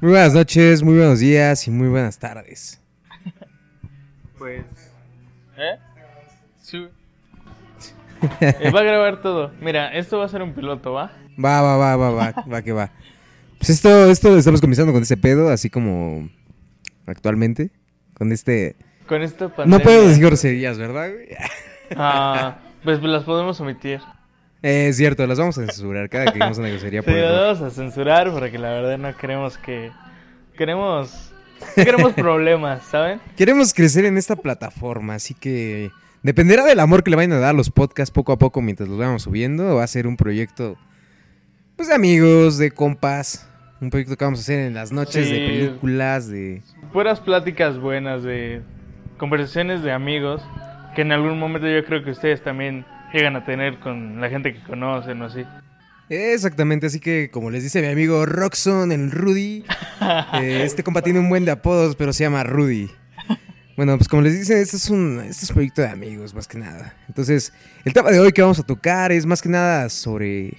Muy buenas noches, muy buenos días y muy buenas tardes. Pues. ¿Eh? Sí. Eh, va a grabar todo. Mira, esto va a ser un piloto, ¿va? Va, va, va, va, va, va que va. Pues esto, esto estamos comenzando con ese pedo, así como actualmente. Con este. Con esta No pandemia. puedo decir groserías, ¿verdad, güey? Ah, pues las podemos omitir. Eh, es cierto, las vamos a censurar cada que digamos una grosería Sí, las vamos a censurar porque la verdad no queremos que. Queremos. no queremos problemas, ¿saben? Queremos crecer en esta plataforma, así que dependerá del amor que le vayan a dar a los podcasts poco a poco mientras los vayamos subiendo. Va a ser un proyecto, pues, de amigos, de compas. Un proyecto que vamos a hacer en las noches de películas, de... Puras pláticas buenas de conversaciones de amigos que en algún momento yo creo que ustedes también llegan a tener con la gente que conocen o así. Exactamente, así que como les dice mi amigo Roxon, el Rudy, eh, este compa tiene un buen de apodos, pero se llama Rudy. Bueno, pues como les dice, este es un, este es un proyecto de amigos, más que nada. Entonces, el tema de hoy que vamos a tocar es más que nada sobre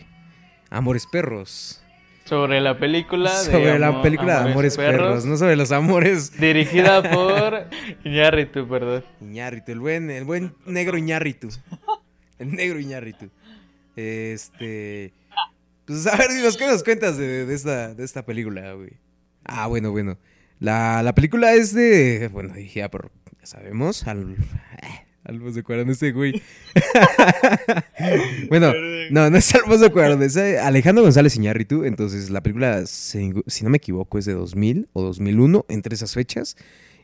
Amores Perros. Sobre la película de Sobre la Amo- película de Amores Perros. no sobre los amores. Dirigida por Iñárritu, perdón. Iñárritu, el buen, el buen negro Iñárritu. El negro Iñárritu. Este. Pues a ver, dinos, ¿qué nos cuentas de, de esta, de esta película, güey? Ah, bueno, bueno. La, la película es de. Bueno, dije, ya, por. Ya sabemos. Al. Alfonso de Cuarón, ese güey. bueno, no, no es Alfonso de Cuarón, es eh, Alejandro González Iñárritu. Entonces, la película, si, si no me equivoco, es de 2000 o 2001, entre esas fechas.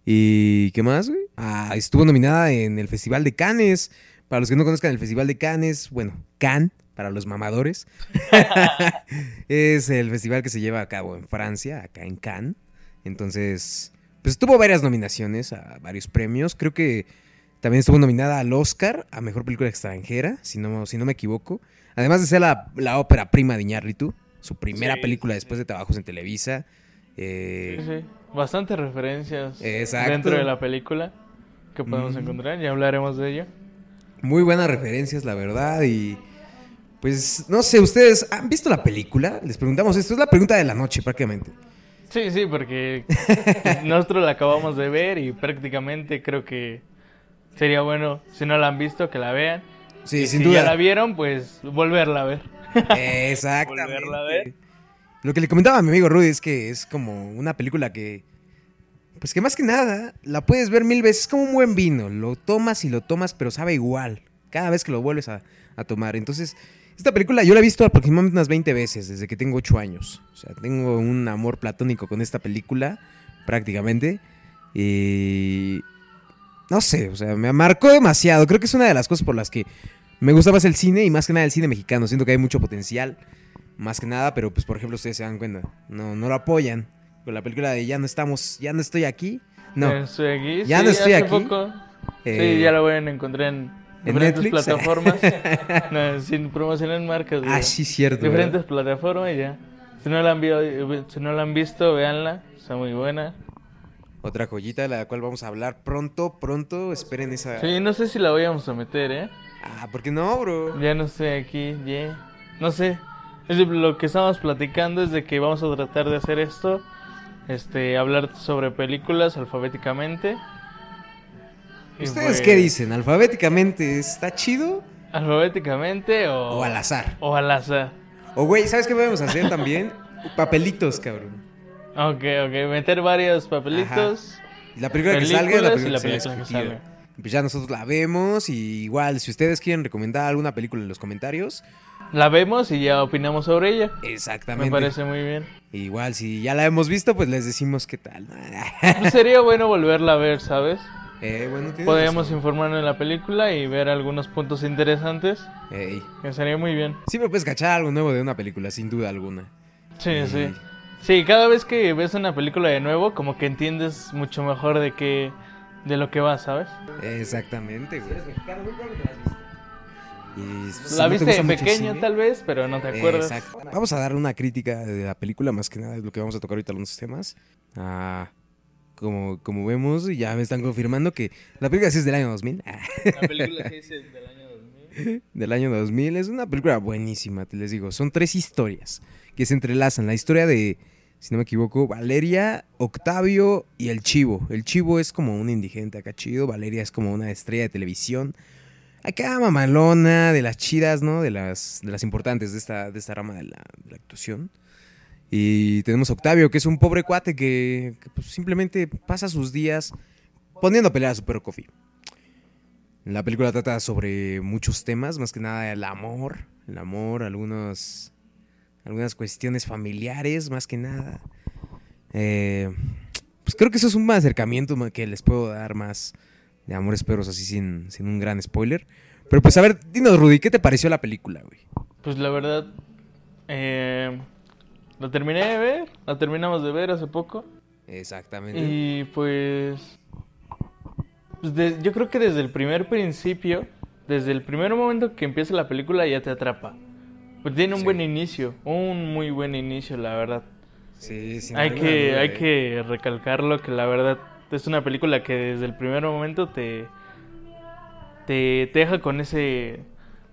¿Y qué más, güey? Ah, estuvo nominada en el Festival de Cannes. Para los que no conozcan el Festival de Cannes, bueno, Cannes, para los mamadores. es el festival que se lleva a cabo en Francia, acá en Cannes. Entonces, pues tuvo varias nominaciones a varios premios. Creo que también estuvo nominada al Oscar a Mejor Película Extranjera, si no, si no me equivoco. Además de ser la, la ópera prima de Iñárritu, su primera Sí, película sí, después sí. de trabajos en Televisa. Eh, Sí, sí. Bastantes referencias Exacto. dentro de la película que podemos Mm. encontrar. Ya hablaremos de ello. Muy buenas referencias, la verdad. Y pues, no sé, ¿ustedes han visto la película? Les preguntamos esto. Es la pregunta de la noche, prácticamente. Sí, sí, porque nosotros la acabamos de ver y prácticamente creo que sería bueno, si no la han visto, que la vean. Sí, Y sin si ya la duda. vieron, pues volverla a ver. Exactamente. Volverla a ver. Lo que le comentaba a mi amigo Rudy es que es como una película que, pues que más que nada, la puedes ver mil veces. Es como un buen vino. Lo tomas y lo tomas, pero sabe igual. Cada vez que lo vuelves a, tomar. Entonces, esta película yo la he visto aproximadamente unas 20 veces desde que tengo 8 años. O sea, tengo un amor platónico con esta película, prácticamente. Y... No sé, o sea, me marcó demasiado. Creo que es una de las cosas por las que me gusta más el cine y más que nada el cine mexicano. Siento que hay mucho potencial, más que nada, pero pues por ejemplo ustedes se dan cuenta, no, no lo apoyan. Con la película de Ya no estamos, ya no estoy aquí. No, Ya estoy aquí. Ya sí, no estoy hace aquí. poco. Eh, sí, ya lo pueden encontrar en ¿en diferentes Netflix? plataformas. no, sin promocionar marcas. Ah, sí, cierto. diferentes ¿verdad? plataformas ya. Si no la han, vi- si no la han visto, véanla. Está muy buena. Otra joyita de la cual vamos a hablar pronto, pronto. Esperen esa. Sí, no sé si la vayamos a meter, ¿eh? Ah, ¿por qué no, bro? Ya no estoy aquí, yeah. No sé. Es lo que estamos platicando es de que vamos a tratar de hacer esto. Este, hablar sobre películas alfabéticamente. ¿Ustedes pues, qué dicen? ¿Alfabéticamente está chido ¿Alfabéticamente o, o al azar? o al azar? O, güey, ¿sabes qué podemos hacer también? Papelitos, cabrón. Ok, ok. Meter varios papelitos. La película que salga es la y que película que salga. Pues ya nosotros la vemos y igual, si ustedes quieren recomendar alguna película en los comentarios, La vemos y ya opinamos sobre ella. exactamente. Me parece muy bien. Igual, si ya la hemos visto, pues les decimos qué tal. Pues sería bueno volverla a ver, ¿sabes? eh, bueno, tienes Podríamos razón. informarnos en la película y ver algunos puntos interesantes. Ey. Que sería muy bien. Siempre puedes cachar algo nuevo de una película, sin duda alguna. Sí, sí. Sí, cada vez que ves una película de nuevo, como que entiendes mucho mejor de qué, de lo que va, ¿sabes? Exactamente, güey. Y si la no te viste mucho el pequeño cine- tal vez, pero no te acuerdas. Exacto. Vamos a dar una crítica de la película, más que nada es lo que vamos a tocar ahorita algunos temas. Ah, como, como vemos, ya me están confirmando que la película sí es del año 2000. Ah, La película que es del año 2000. del año 2000. Es una película buenísima, te les digo. Son tres historias que se entrelazan. La historia de, si no me equivoco, Valeria, Octavio y el Chivo. El Chivo es como un indigente acá chido, Valeria es como una estrella de televisión. Acá mamalona, de las chidas, ¿no? De las, de las importantes de esta, de esta rama de la, actuación. Y tenemos a Octavio, que es un pobre cuate que, que, pues, simplemente pasa sus días poniendo a pelear a su perro Coffee. La película trata sobre muchos temas, más que nada el amor, el amor, algunos, algunas cuestiones familiares, más que nada. Eh, pues creo que eso es un acercamiento que les puedo dar más de Amores Perros así sin, sin un gran spoiler. Pero pues a ver, dinos Rudy, ¿qué te pareció la película, güey? Pues la verdad, eh, la terminé de ver, la terminamos de ver hace poco. Exactamente. Y pues, pues de- yo creo que desde el primer principio, desde el primer momento que empieza la película ya te atrapa. Pues tiene un Sí. buen inicio, un muy buen inicio, la verdad. Sí, sin Hay que, hay que recalcarlo que la verdad es una película que desde el primer momento te, te, te deja con ese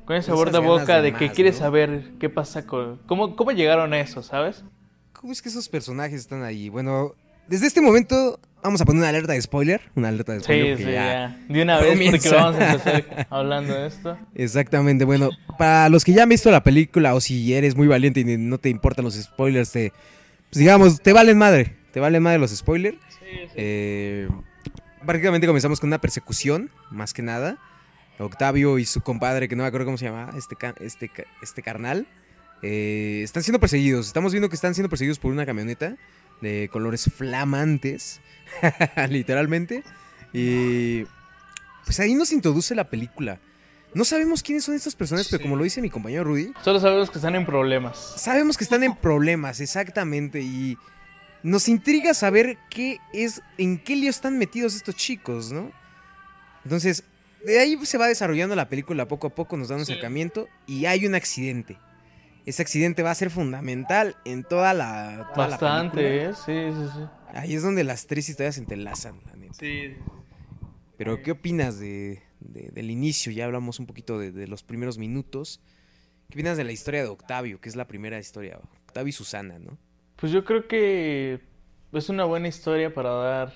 con ese sabor de boca de de, que más, quieres ¿no? saber qué pasa con cómo, cómo llegaron a eso, ¿sabes? ¿Cómo es que esos personajes están ahí? Bueno, desde este momento vamos a poner una alerta de spoiler. Una alerta de spoiler. Sí, sí, ya- ya. De una vez comienza. porque vamos a empezar hablando de esto. Exactamente, bueno, para los que ya han visto la película o si eres muy valiente y no te importan los spoilers, te, pues digamos, te valen madre, te valen madre los spoilers. Eh, prácticamente comenzamos con una persecución, más que nada. Octavio y su compadre, que no me acuerdo cómo se llama, este, este, este carnal, eh, están siendo perseguidos. Estamos viendo que están siendo perseguidos por una camioneta de colores flamantes, literalmente. Y pues ahí nos introduce la película. No sabemos quiénes son estas personas, pero Sí. como lo dice mi compañero Rudy, Solo sabemos que están en problemas. sabemos que están en problemas, exactamente, y nos intriga saber qué es, en qué lío están metidos estos chicos, ¿no? Entonces, de ahí se va desarrollando la película poco a poco, nos da un Sí. acercamiento y hay un accidente. Ese accidente va a ser fundamental en toda la, toda la película. Bastante, ¿eh? Sí, sí, sí. Ahí es donde las tres historias se entrelazan, la neta. Sí. Pero, ¿qué opinas de, de- del inicio? Ya hablamos un poquito de, de los primeros minutos. ¿Qué opinas de la historia de Octavio, que es la primera historia? Octavio y Susana, ¿no? Pues yo creo que es una buena historia para dar,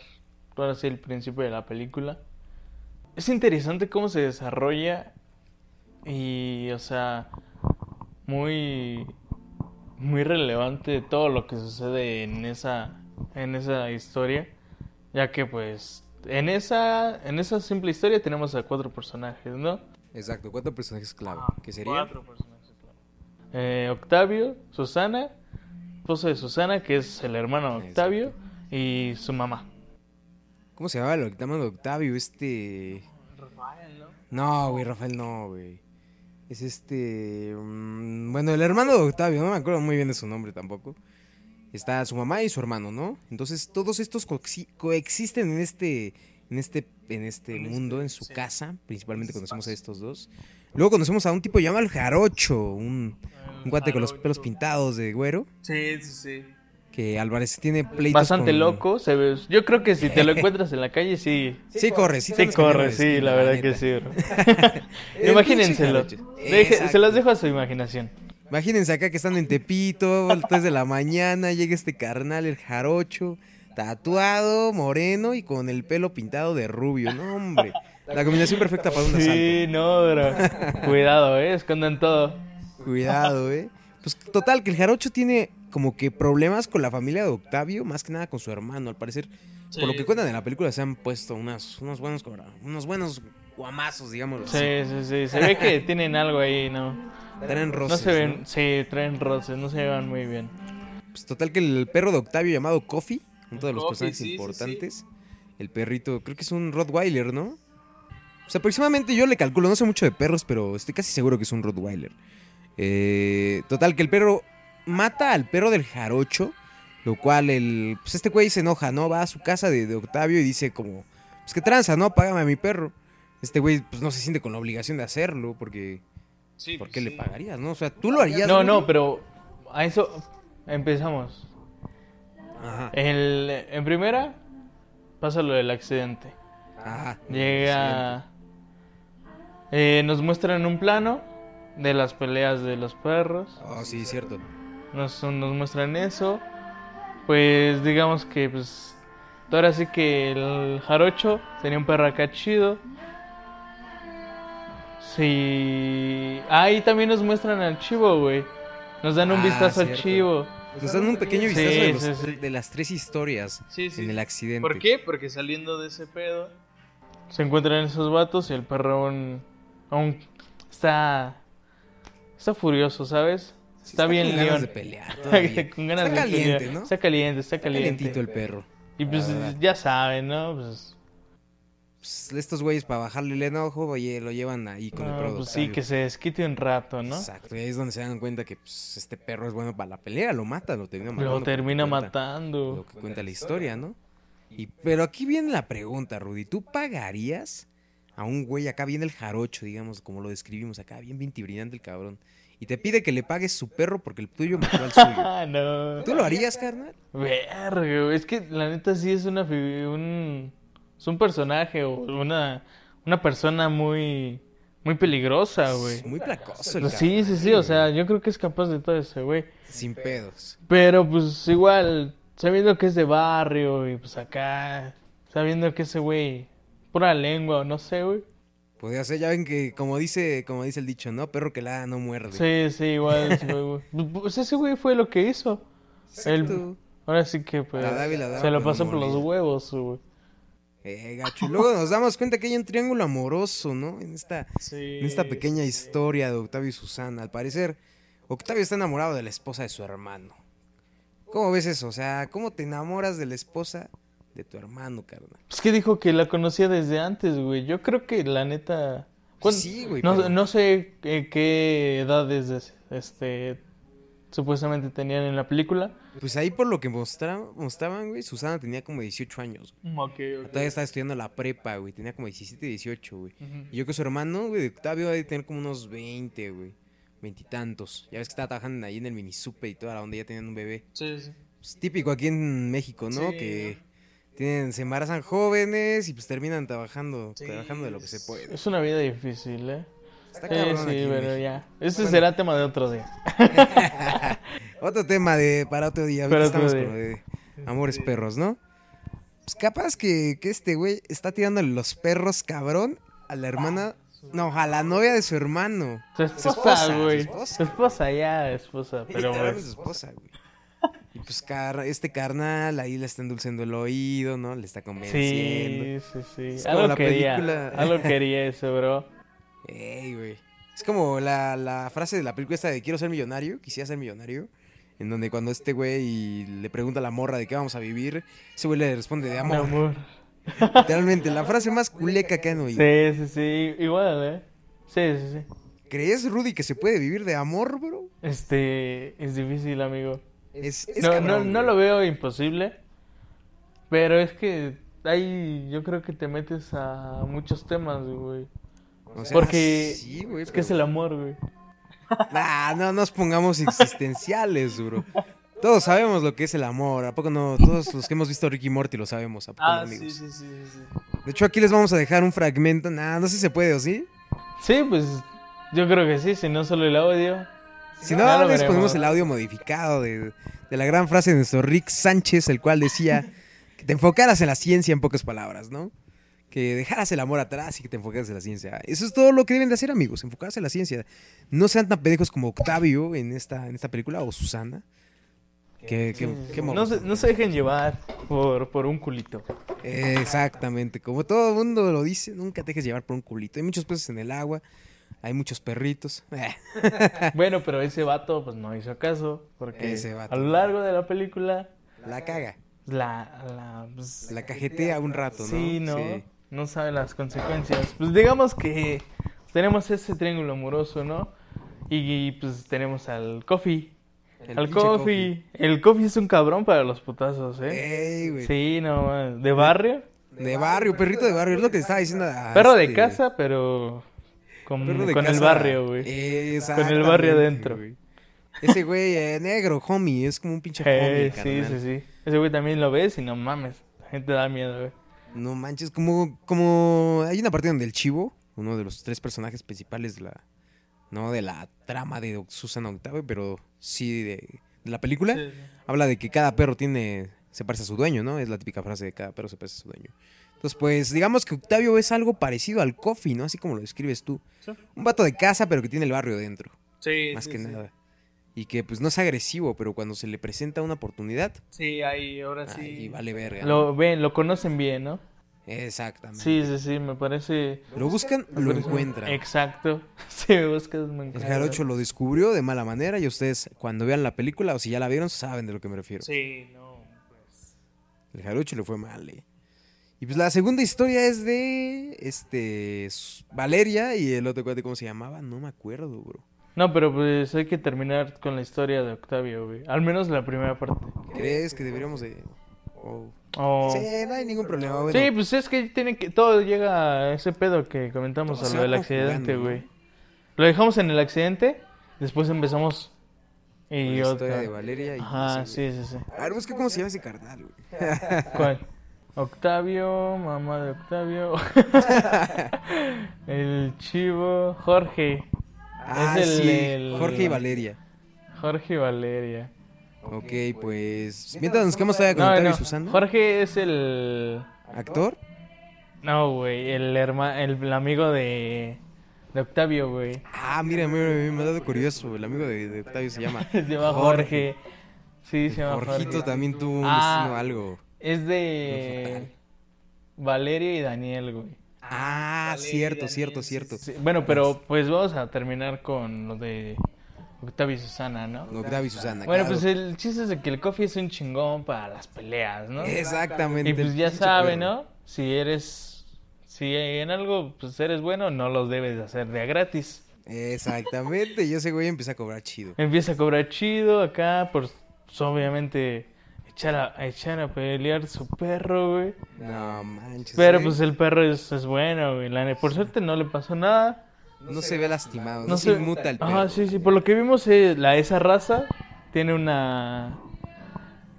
ahora sí, el principio de la película. Es interesante cómo se desarrolla y, o sea, muy, muy relevante todo lo que sucede en esa, en esa historia, ya que pues en esa, en esa simple historia tenemos a cuatro personajes, ¿no? Exacto, cuatro personajes clave. que serían? Cuatro personajes clave. Eh, Octavio, Susana, esposo de Susana, que es el hermano de Octavio, y su mamá. ¿Cómo se llamaba el hermano de Octavio? Este. Rafael, ¿no? No, güey, Rafael no, güey. Es este. mm, Bueno, el hermano de Octavio, no me acuerdo muy bien de su nombre tampoco. Está su mamá y su hermano, ¿no? Entonces todos estos coexi- coexisten en este. En este, en este En este, mundo, en su sí. casa. Principalmente Ese conocemos a estos dos. Luego conocemos a un tipo llamado el Jarocho, un, un guate con los pelos pintados de güero. Sí, sí, sí. Que al parecer tiene pleitos. Bastante con- loco, se ve. Yo creo que si te lo encuentras en la calle, sí. Sí, corre, sí, Sí corre, sí, la verdad que sí, Imagínenselo. Deje- se las dejo a su imaginación. Imagínense acá que están en Tepito, a las 3 de la mañana, llega este carnal, el jarocho, tatuado, moreno y con el pelo pintado de rubio. No, hombre. La combinación perfecta para un asalto. Sí, no, bro. Cuidado, eh, escondan todo. Cuidado, eh. Pues total, que el jarocho tiene como que problemas con la familia de Octavio, más que nada con su hermano, al parecer. Por lo que cuentan en la película se han puesto unas, unos buenos unos buenos guamazos, digamos. Sí, sí, sí. Se ve que tienen algo ahí, ¿no? Traen No roces, se ven, ¿no? sí, traen roces, no se llevan muy bien. Pues total que el perro de Octavio llamado Coffee, uno de los Coffee, personajes sí, importantes. El perrito, creo que es un Rottweiler, ¿no? Pues aproximadamente yo le calculo, no sé mucho de perros, pero estoy casi seguro que es un Rottweiler. Eh, total que el perro mata al perro del jarocho, lo cual el, pues este güey se enoja, ¿no? Va a su casa de, de Octavio y dice como, pues que tranza, ¿no? Págame a mi perro. Este güey pues no se siente con la obligación de hacerlo porque, ¿por qué le pagarías, no? O sea, tú lo harías. No, no, pero a eso empezamos. Ajá. El, en primera pasa lo del accidente. Ajá. Llega. eh, nos muestran un plano de las peleas de los perros. Oh, sí, cierto. Nos, nos muestran eso. pues digamos que pues ahora sí que el jarocho tenía un perro acá chido. Sí. Ahí también nos muestran al chivo, güey. Nos dan un Ah, vistazo al chivo. Nos dan un pequeño Sí, vistazo de, los- sí, sí. de las tres historias Sí, sí. en el accidente. ¿Por qué? Porque saliendo de ese pedo se encuentran esos vatos y el perro aún, aún está está furioso, ¿sabes? Sí, Está, bien con ganas de pelear Está con ganas Está de caliente, pelear. ¿no? Está caliente, está Está caliente. calientito el perro. Y pues ya saben, ¿no? Pues, Pues, estos güeyes para bajarle el enojo, oye, lo llevan ahí con el perro. pues sí, que se desquite un rato, ¿no? Exacto, y ahí es donde se dan cuenta que pues, este perro es bueno para la pelea, lo mata, lo termina matando. Lo termina cuenta matando. Lo que cuenta la historia, ¿no? Y, pero aquí viene la pregunta, Rudy. ¿Tú pagarías a un güey acá viene el jarocho, digamos, como lo describimos acá, bien vintibrillante el cabrón? Y te pide que le pagues su perro porque el tuyo mató al suyo. Ah, no. ¿Tú lo harías, carnal? Verga, güey, es que la neta sí es una un es un personaje o una una persona muy muy peligrosa, güey. Muy placoso el Sí, sí, sí, o sea, yo creo que es capaz de todo ese güey. Sin pedos. Pero pues igual sabiendo que es de barrio y pues acá sabiendo que ese güey pura lengua no sé, güey. Podría ser, ya ven que, como dice, como dice el dicho, ¿no? Perro que la no muerde. Sí, sí, igual güey. Pues ese güey fue lo que hizo. el-. Ahora sí que pues La y la daba, se lo pasó por los huevos, güey. Eh, gacho. Y luego nos damos cuenta que hay un triángulo amoroso, ¿no? En esta, Sí. en esta pequeña historia de Octavio y Susana. Al parecer, Octavio está enamorado de la esposa de su hermano. ¿Cómo ves eso? O sea, ¿cómo te enamoras de la esposa de tu hermano, carnal? Es que dijo que la conocía desde antes, güey. Yo creo que la neta. ¿cuán- Sí, güey, No, pero- no sé eh, qué edades este supuestamente tenían en la película. Pues ahí por lo que mostra- mostraban, güey, Susana tenía como 18 años. Ok, Todavía estaba estudiando la prepa, güey. Tenía como 17, 18, güey. Y yo que su hermano, güey, de Octavio debe tener como unos 20, güey. Veintitantos. Ya ves que estaba trabajando ahí en el minisupe y toda la onda, ya tenían un bebé. Sí, sí. Pues, típico aquí en México, ¿no? Sí, que tienen, se embarazan jóvenes y pues terminan trabajando, trabajando de lo que se puede. Es una vida difícil, ¿eh? Está Sí, cabrón sí, aquí en pero México. ya. Ese Bueno. será tema de otro día. Otro tema de para otro día. Para Ahorita otro estamos con lo de amores perros, ¿no? Pues capaz que, que este güey está tirándole los perros, cabrón, a la hermana. No, a la novia de su hermano. Su Su esposa, güey. su esposa. Su esposa, ya, esposa. Pero su pues. esposa, güey. Y pues car- este carnal ahí le está endulzando el oído, ¿no? Le está convenciendo. Sí, sí, sí. Es como Algo la quería. película. Algo quería eso, bro. Ey, güey. Es como la, la frase de la película esta de quiero ser millonario, quisiera ser millonario. En donde cuando este güey le pregunta a la morra de qué vamos a vivir, ese güey le responde de amor. amor. Literalmente, la frase más culeca que han oído. Sí, sí, sí. Igual, ¿eh? Sí, sí, sí. ¿Crees, Rudy, que se puede vivir de amor, bro? Este. Es difícil, amigo. Es, es No, no, cabrón, no lo veo imposible. Pero es que ahí yo creo que te metes a muchos temas, güey. O sea, Porque sí, güey, es que es el amor, güey. Nah, no nos pongamos existenciales, bro. Todos sabemos lo que es el amor. ¿A poco no? Todos los que hemos visto Ricky Morty lo sabemos. ¿A poco no, amigos? Ah, sí, sí. De hecho, aquí les vamos a dejar un fragmento. Nah, no sé si se puede o sí. Sí, pues yo creo que sí, si no solo el audio. Si no, les veremos. ponemos el audio modificado de, de la gran frase de nuestro Rick Sánchez, el cual decía que te enfocaras en la ciencia en pocas palabras, ¿no? Que dejaras el amor atrás y que te enfocaras en la ciencia. Eso es todo lo que deben de hacer, amigos, enfocarse en la ciencia. No sean tan pendejos como Octavio en esta, en esta película o Susana. Que, que, qué no, se, no se dejen llevar por, por un culito. Exactamente, como todo el mundo lo dice, nunca te dejes llevar por un culito. Hay muchos peces en el agua, hay muchos perritos. Bueno, pero ese vato pues no hizo caso. Porque Ese vato. a lo largo de la película La caga, la... La, pues, la cajetea un rato, ¿no? Sí, ¿no? Sí. No sabe las consecuencias. Pues digamos que tenemos ese triángulo amoroso, ¿no? Y, pues tenemos al Coffee. El al Coffee. El Coffee es un cabrón para los putazos, ¿eh? Ey, güey. Sí, no, de barrio. De barrio, perrito de barrio, es lo que estaba diciendo. a Perro de este- casa, pero con, el barrio, güey. Con el barrio adentro. güey. Ese güey eh, negro, homie, es como un pinche homie, Eh, sí, carnal. sí, sí. Ese güey también lo ves y no mames. La gente da miedo, güey. No manches, como, como hay una parte donde el chivo, uno de los tres personajes principales de la, no de la trama de Susana Octavio, pero sí de, de la película, Sí, sí. habla de que cada perro tiene, se parece a su dueño, ¿no? Es la típica frase de cada perro se parece a su dueño. Entonces, pues, digamos que Octavio es algo parecido al Coffee, ¿no? Así como lo describes tú. Sí. Un vato de casa, pero que tiene el barrio dentro, Sí, más sí, que sí. nada. Y que, pues, no es agresivo, pero cuando se le presenta una oportunidad, Sí, ahí, ahora sí. ahí vale verga. Lo ven, lo conocen bien, ¿no? Exactamente. Sí, sí, sí, me parece. Lo buscan, me lo parece- encuentran. Exacto. Si me buscas, me El encuentras. jarocho lo descubrió de mala manera y ustedes cuando vean la película o si ya la vieron saben de lo que me refiero. Sí, no, pues. El jarocho le fue mal. eh. Y pues la segunda historia es de este Valeria y el otro cuate cómo se llamaba, no me acuerdo, bro. No, pero pues hay que terminar con la historia de Octavio, güey. Al menos la primera parte. ¿Crees que deberíamos de oh. Oh. Sí, no hay ningún problema. bueno. Sí, pues es que tiene que todo llega a ese pedo que comentamos a lo del accidente, güey. Lo dejamos en el accidente, después empezamos y la otra. historia de Valeria y Ajá, sí, sí, sí. A ver, busca cómo se llama ese carnal, güey. ¿Cuál? Octavio, mamá de Octavio. el chivo, Jorge. Ah, Es el- sí, el- Jorge y Valeria. Jorge y Valeria. Ok, pues mientras nos quedamos todavía con No, Octavio no. y Susana. Jorge es el. ¿Actor? No, güey, el hermano, el, amigo de, de Octavio, güey. Ah, mira, mira, mira, me ha dado curioso. El amigo de, de Octavio se llama Se llama Jorge. Sí, se llama Jorgito Jorge. también tuvo un Ah. algo. Es de Valeria y Daniel, güey. Ah, cierto, cierto, cierto. Sí, bueno, pero pues vamos a terminar con lo de Octavio y Susana, ¿no? Octavio y Susana. Bueno, claro. pues el chiste es de que el coffee es un chingón para las peleas, ¿no? Exactamente. Y pues ya sabe. ¿no? Si eres, si en algo pues eres bueno, no los debes de hacer de a gratis. Exactamente, y ese güey empieza a cobrar chido. Empieza a cobrar chido acá, por pues, obviamente echar a, a echar a pelear su perro, güey. No manches. Pero güey. pues el perro es, es bueno, güey. La por suerte no le pasó nada. No se ve lastimado, no, No se se inmuta el perro. Ah, sí, sí. Por lo que vimos, eh, la, esa raza tiene una.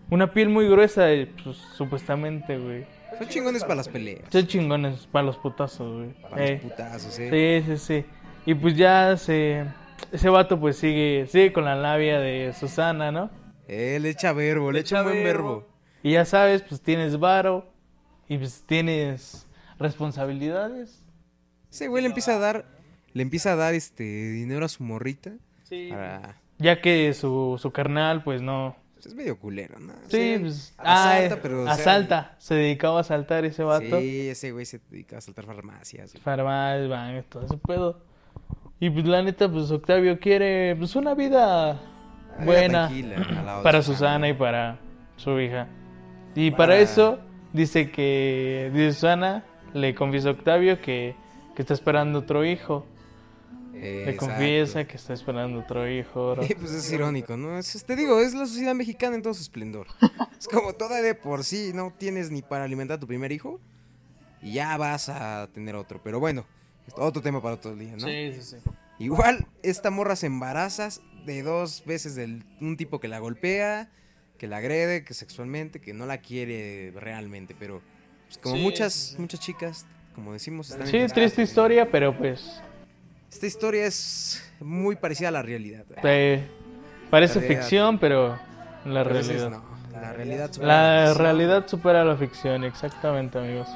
Una piel muy gruesa, eh, pues, supuestamente, güey. Son chingones para las peleas. Son chingones para los putazos, güey. Para Eh, los putazos, eh. sí, sí, sí. Y pues ya se. Ese vato, pues sigue, sigue con la labia de Susana, ¿no? Eh, le echa verbo, le echa un buen verbo. Y ya sabes, pues tienes varo. Y pues tienes responsabilidades. Ese güey le empieza a dar, le empieza a dar este dinero a su morrita. Sí. Para... Ya que su, su carnal, pues no. pues, es medio culero, ¿no? O Sí, sea, pues. Ah, asalta, eh, pero. o sea, asalta. Se dedicaba a asaltar ese vato. Sí, ese güey se dedica a asaltar farmacias. güey. Farmacias, bancos, todo ese pedo. Y pues la neta, pues Octavio quiere pues Una vida buena para Susana. Y para su hija. Y Para- para eso dice que dice Susana le confiesa a Octavio que, que está esperando otro hijo. Le confiesa que está esperando otro hijo. Y pues es irónico, ¿no? Es, te digo, es la sociedad mexicana en todo su esplendor. Es como toda de por sí no tienes ni para alimentar a tu primer hijo y ya vas a tener otro. Pero bueno, otro tema para otro día, ¿no? Sí, sí, sí. Igual, esta morra se embaraza de dos veces de un tipo que la golpea, que la agrede, que sexualmente, que no la quiere realmente, pero pues, como Sí, muchas, sí, muchas chicas, como decimos, están Sí, triste historia, pero pues Esta historia es muy parecida a la realidad. parece La realidad. ficción, pero la realidad. no, la realidad supera La ficción. realidad supera la ficción, exactamente, amigos.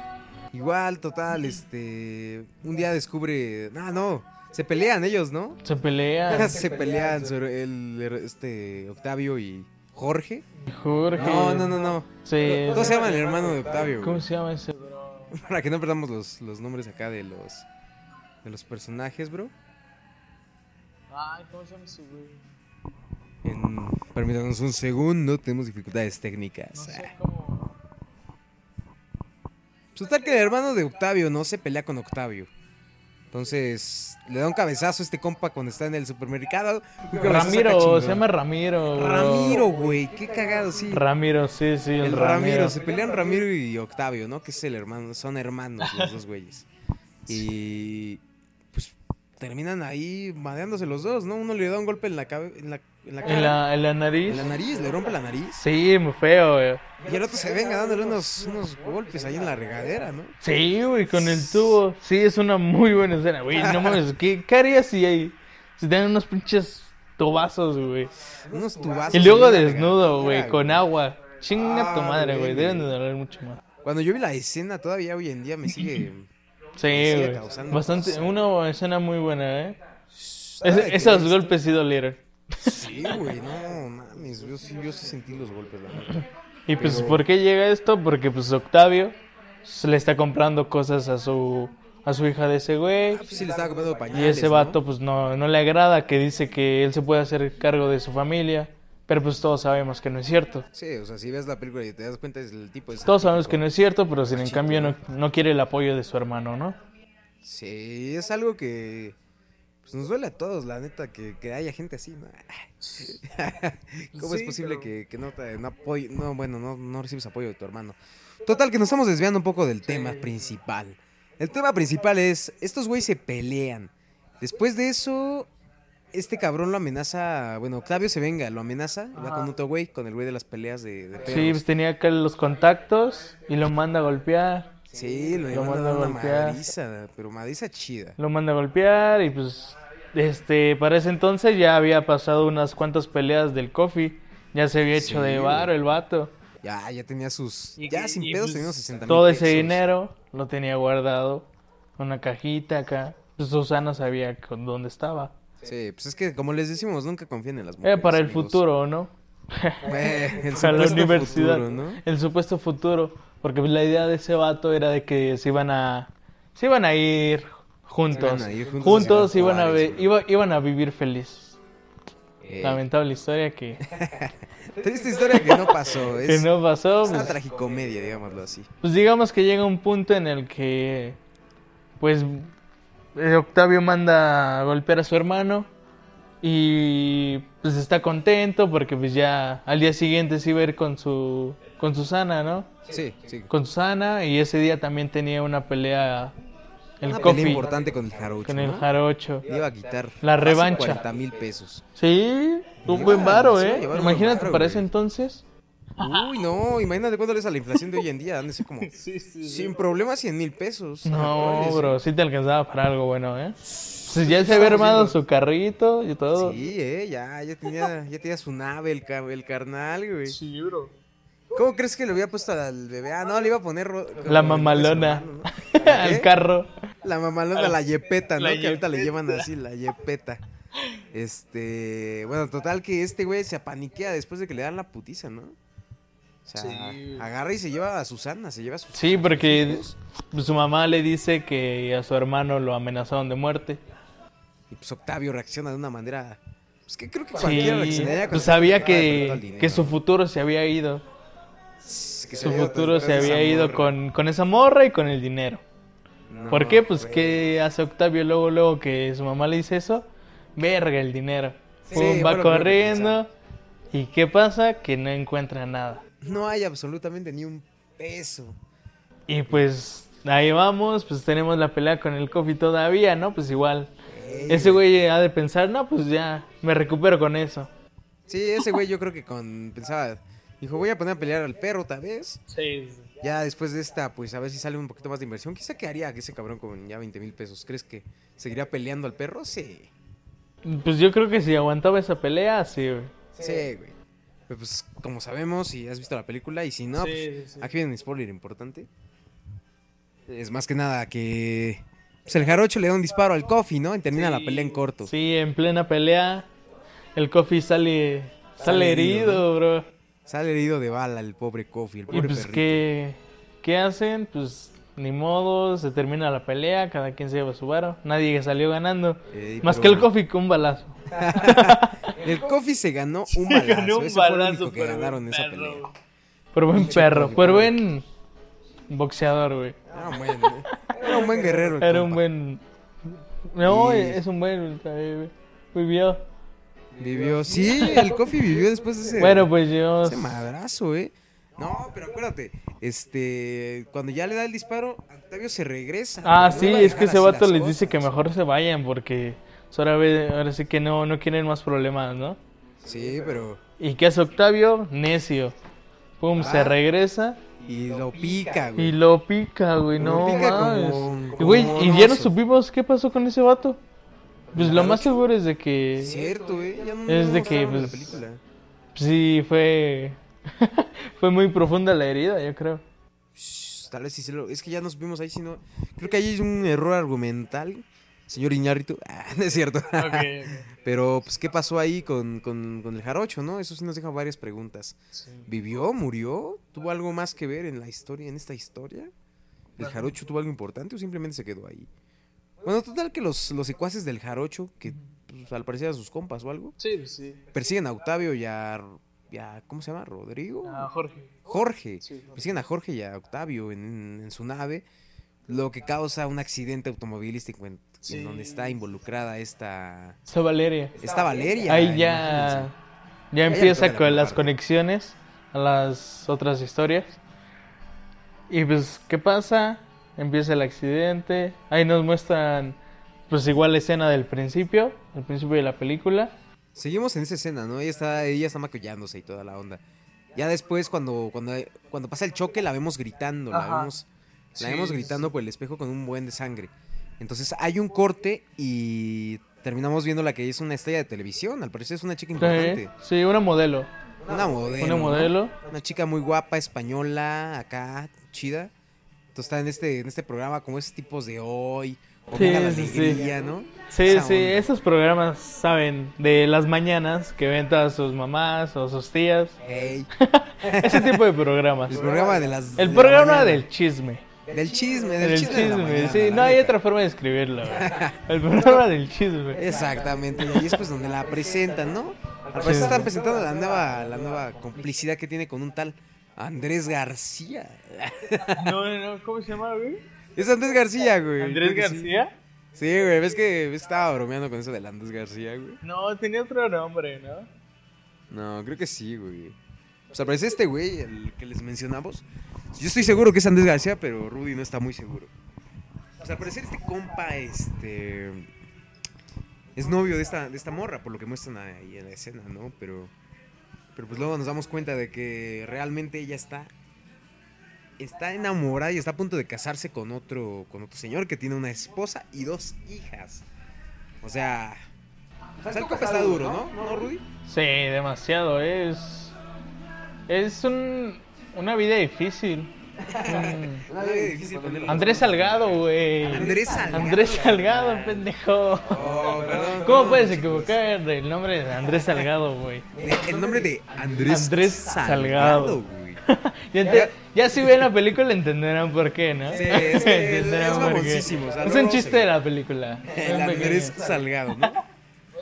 Igual, total, este. Un día descubre. Ah, no. Se pelean ellos, ¿no? Se pelean. se pelean sobre el, este Octavio y Jorge. Jorge. No, no, no, no. Sí. ¿Cómo se llama el hermano de Octavio? ¿Cómo se llama ese bro? Para que no perdamos los, los nombres acá de los de los personajes, bro. Ay, ¿cómo se llama ese güey? En, permítanos un segundo, tenemos dificultades técnicas. No sé cómo. Total que el hermano de Octavio no se pelea con Octavio. Entonces, le da un cabezazo a este compa cuando está en el supermercado. Ramiro, se llama Ramiro. bro. Ramiro, güey, qué cagado, sí. Ramiro, sí, sí, el, el Ramiro. Ramiro. se pelean Ramiro y Octavio, ¿no? Que es el hermano, son hermanos los dos güeyes. Y pues terminan ahí madeándose los dos, ¿no? Uno le da un golpe en la en la, en la cara, ¿En la, en la nariz? en la nariz, le rompe la nariz. Sí, muy feo, güey. Y el otro se venga dándole unos, unos golpes ahí en la regadera, ¿no? Sí, güey, con el tubo. Sí, es una muy buena escena, güey. No mames, ¿qué, qué harías si, hay, si te dan unos pinches tubazos, güey. Unos tubazos. Y luego desnudo, güey, con agua. Chinga tu Ah, madre, güey. Deben de doler mucho más. Cuando yo vi la escena, todavía hoy en día me sigue. Sí, sigue causando Bastante, una escena muy buena, ¿eh? Es- esos es- golpes sí dolieron. Sí, güey, no mames. Yo sí, yo sí sentí los golpes, la neta. Y pues, Pero- ¿por qué llega esto? Porque pues Octavio le está comprando cosas a su a su hija de ese güey. Ah, pues sí, le estaba comiendo Y pañales. ese ¿no? vato pues no, no le agrada, que dice que él se puede hacer cargo de su familia. Pero pues todos sabemos que no es cierto. Sí, o sea, si ves la película y te das cuenta, es el tipo de. Todos sabemos que no es cierto, pero sin en cambio ¿no? no quiere el apoyo de su hermano, ¿no? Sí, es algo que. Pues nos duele a todos, la neta, que, que haya gente así, ¿no? ¿Cómo es posible pero- que, que no, te, no apoye- no, bueno, no, no recibes apoyo de tu hermano? Total, que nos estamos desviando un poco del tema principal. El tema principal es, estos güeyes se pelean. Después de eso, este cabrón lo amenaza, bueno, Octavio se venga, lo amenaza, y va Ajá. con otro güey, con el güey de las peleas de, de Sí, pues tenía acá los contactos y lo manda a golpear. Sí, lo, Lo manda a una golpear. madriza, pero madriza chida. Lo manda a golpear y pues este para ese entonces ya había pasado unas cuantas peleas del coffee. Ya se había hecho Sí, de varo el vato. Ya, ya tenía sus. Y- ya sin y, pedos pues, tenía unos 60 mil Todo ese pesos. dinero lo tenía guardado en una cajita acá. Pues Susana sabía con dónde estaba. Sí, pues es que como les decimos, nunca confíen en las mujeres. Era para el amigos. futuro, ¿no? Eh, el Para la universidad. futuro, ¿no? El supuesto futuro. Porque pues, la idea de ese vato era de que se iban a. Se iban a ir juntos. iban a ir juntos juntos a iban a, iba- iban a vivir feliz. Eh, Lamentable historia que, triste historia que no pasó. que Es, no pasó. es una Pues, tragicomedia, digámoslo así. pues digamos que llega un punto en el que. Pues. eh, Octavio manda a golpear a su hermano. Y pues está contento porque pues ya al día siguiente se iba a ir con su con Susana, ¿no? Sí, sí. Con Susana y ese día también tenía una pelea el una Coffee pelea importante con el jarocho. con el ¿no? Jarocho. Le iba a quitar La revancha. 40 mil pesos. Sí, un Iba- buen varo, ¿eh? un Imagínate varo, para güey. ese entonces. Uy, no, imagínate cuánto le es a la inflación de hoy en día. Han de ser como, sin problemas, 100 mil pesos. No, bro, ¿eh? sí te alcanzaba para algo bueno, ¿eh? Pues ya se había armado su carrito y todo. Sí, eh, ya, ya tenía, ya tenía su nave, el, el carnal, güey. Sí, bro. ¿Cómo crees que le había puesto al bebé? Ah, no, le iba a poner... La mamalona. hermano, ¿no? ¿La Al carro. La mamalona, la yepeta, ¿no? La Que ahorita le llaman así, la yepeta. Este, bueno, total que este güey se apaniquea después de que le dan la putiza, ¿no? O sea, Sí. agarra y se lleva a Susana, se lleva a Susana. Sí, porque su mamá le dice que a su hermano lo amenazaron de muerte. Y pues Octavio reacciona de una manera... Pues que creo que Sí, cualquiera reaccionaría cuando pues sabía que, que su futuro se había ido. Que Su futuro se había ido morra. con, con esa morra y con el dinero. No, ¿Por qué? Pues que hace Octavio luego, luego que su mamá le dice eso, verga el dinero. Sí, Pum, fue va corriendo. ¿Y qué pasa? Que no encuentra nada. No hay absolutamente ni un peso. Y pues ahí vamos, pues tenemos la pelea con el Coffee todavía, ¿no? Pues igual. Ey, Ese güey ha de pensar, no, pues ya, me recupero con eso. Sí, ese güey yo creo que con pensaba, dijo, voy a poner a pelear al perro tal vez. Sí. Ya después de esta, pues a ver si sale un poquito más de inversión. Quizá que haría ese cabrón con ya 20 mil pesos. ¿Crees que seguiría peleando al perro? Sí. Pues yo creo que si aguantaba esa pelea, sí, güey. Sí, güey. Pero, pues como sabemos, si has visto la película y si no, Sí, pues, sí. aquí viene un spoiler importante. Es más que nada que pues, el jarocho le da un disparo al coffee, ¿no? Y termina la pelea en corto. Sí, en plena pelea, el Coffee sale, sale, Sale herido, herido, bro. Sale herido de bala el pobre coffee, el Y pobre pues, perrito. ¿qué, ¿qué hacen? Pues, ni modo, se termina la pelea, cada quien se lleva su varo. Nadie salió ganando. Ey, Más pero que el bueno. Coffee con un balazo. El coffee se ganó un balazo. ganó un Ese fue balazo, único que pero ganaron esa pelea. Por buen perro, pobre. buen boxeador, güey. Era un buen, era un buen guerrero. el Era un buen... No, Y- es un buen... eh, Vivió. Vivió. Sí, el coffee vivió después de ese. Bueno, pues yo... Ese madrazo, eh. No, pero acuérdate, este, cuando ya le da el disparo, Octavio se regresa. Ah, no sí, es que ese vato les dice que mejor se vayan porque ahora, ve- ahora sí que no, no quieren más problemas, ¿no? Sí, pero ¿Y qué hace Octavio? Necio. Pum, se Ah. regresa y lo pica, güey. y lo pica, güey, Lo no pica mames. como- Y, güey, como y ya no supimos qué pasó con ese vato. Pues lo más seguro es de que. Cierto, eh. Ya no, Es de que, mostraron la pues, película. Sí, fue. fue muy profunda la herida, yo creo. Tal vez sí se lo. Es que ya nos vimos ahí, si no. Creo que ahí hay un error argumental. Señor Iñárritu. Ah, no es cierto. Pero, pues, ¿qué pasó ahí con, con, con el jarocho, no? Eso sí nos deja varias preguntas. ¿Vivió? ¿Murió? ¿Tuvo algo más que ver en la historia, en esta historia? ¿El jarocho tuvo algo importante o simplemente se quedó ahí? Bueno, total que los, los secuaces del jarocho, que pues, al parecer eran sus compas o algo, Sí, sí. persiguen a Octavio y a, y a- ¿cómo se llama? ¿Rodrigo? Ah, Jorge. Jorge. Sí, Jorge. Persiguen a Jorge y a Octavio en, en su nave, lo que causa un accidente automovilístico en, donde está involucrada esta, Esa Valeria. esta Valeria. Ahí ya. Ya empieza toca la con las parte. conexiones a las otras historias. Y pues, ¿qué pasa? Empieza el accidente. Ahí nos muestran, pues, igual la escena del principio, el principio de la película. Seguimos en esa escena, ¿no? Ella está, ella está maquillándose y toda la onda. Ya después, cuando, cuando, cuando pasa el choque, la vemos gritando, la vemos, la Sí, vemos gritando sí. por el espejo con un buen de sangre. Entonces hay un corte y terminamos viendo la que es una estrella de televisión. Al parecer es una chica importante. Sí, sí, una modelo. Una modelo. Una ¿no? modelo. Una chica muy guapa, española, acá, chida. Entonces está en este, en este programa como esos tipos de hoy. O Sí, la sí, sí. alegría, ¿no? Sí, Esa sí, onda. esos programas saben de las mañanas que ven todas sus mamás o sus tías. Ey, Ese tipo de programas. el programa de las. El de programa del chisme. Del chisme, del, Del chisme. de la chisme, mañana, sí, la no hay otra forma de escribirlo. El programa del chisme. Exactamente, y ahí es pues donde la presentan, ¿no? Al parecer están presentando la nueva, la nueva complicidad que tiene con un tal Andrés García. No, no, ¿cómo se llama, güey? Es Andrés García, güey. ¿Andrés. García? Sí, güey, ves que, estaba bromeando con eso del Andrés García, güey. No, tenía otro nombre, ¿no? No, creo que sí, güey. Pues al parecer este güey, el que les mencionamos. Yo estoy seguro que es Andrés García, pero Rudy no está muy seguro. Pues al parecer este compa, este. Es novio de esta, de esta morra, por lo que muestran ahí en la escena, ¿no? Pero. Pero pues luego nos damos cuenta de que realmente ella está. Está enamorada y está a punto de casarse con otro. con otro señor que tiene una esposa y dos hijas. O sea. O sea, el compa está duro, ¿no? ¿No, Rudy? Sí, demasiado. Es. Es un. Una vida difícil. Ponerlo. Andrés Salgado, güey. Andrés Salgado. Andrés Salgado, pendejo. Oh, perdón, ¿Cómo puedes equivocar del nombre de Andrés Salgado, güey? El nombre de Andrés, Andrés Salgado. güey. Ya, ente- ya si ven la película entenderán por qué, ¿no? Sí, es que es Entenderán por qué. mamoncísimo, o sea, Es un chiste de la película. El Andrés pequeño. Salgado, ¿no?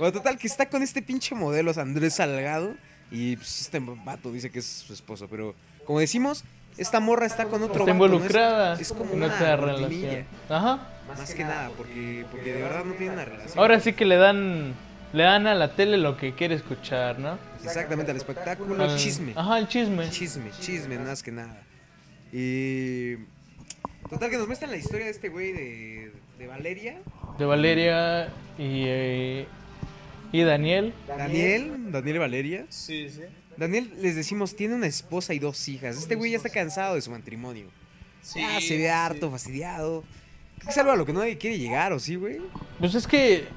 Bueno, total, que está con este pinche modelo, es Andrés Salgado. Y pues, este vato dice que es su esposo. Pero, como decimos, esta morra está con otro Está vato, ¿no? Es- involucrada Es, como en una otra cortinilla, relación. Ajá. Más que nada, porque, porque de verdad no tiene una relación. Ahora sí que le dan le dan a la tele lo que quiere escuchar, ¿no? Exactamente, al espectáculo, Al- chisme. Ajá, el chisme. Chisme, chisme, más que nada. Y. Total, que nos muestran la historia de este güey de, de Valeria. De Valeria y eh, y Daniel. Daniel, Daniel y Valeria. Sí, sí. Daniel, les decimos, tiene una esposa y dos hijas. Este güey ya está cansado de su matrimonio. Ah, se ve harto, fastidiado. Que es algo a lo que nadie quiere llegar, ¿o sí, güey? Pues es que,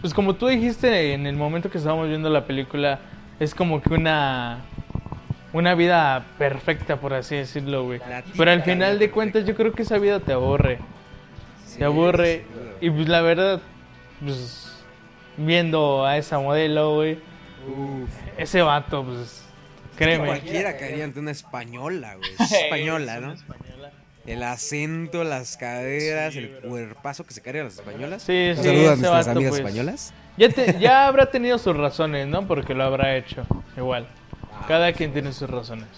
pues como tú dijiste en el momento que estábamos viendo la película, es como que una una vida perfecta, por así decirlo, güey. Pero al final de cuentas yo creo que esa vida te aburre, Sí, te aburre. Y pues la verdad, pues viendo a esa modelo, güey, Uf. ese vato, pues créeme. Cualquiera caería ante una española, güey. Es española, ¿no? Española. El acento, las caderas, Sí, el bro. cuerpazo que se cargan las españolas. Sí, Un sí, saludo a nuestras vato, amigas pues, españolas. Ya, te- ya habrá tenido sus razones, ¿no? Porque lo habrá hecho. Igual. Cada quien tiene sus razones.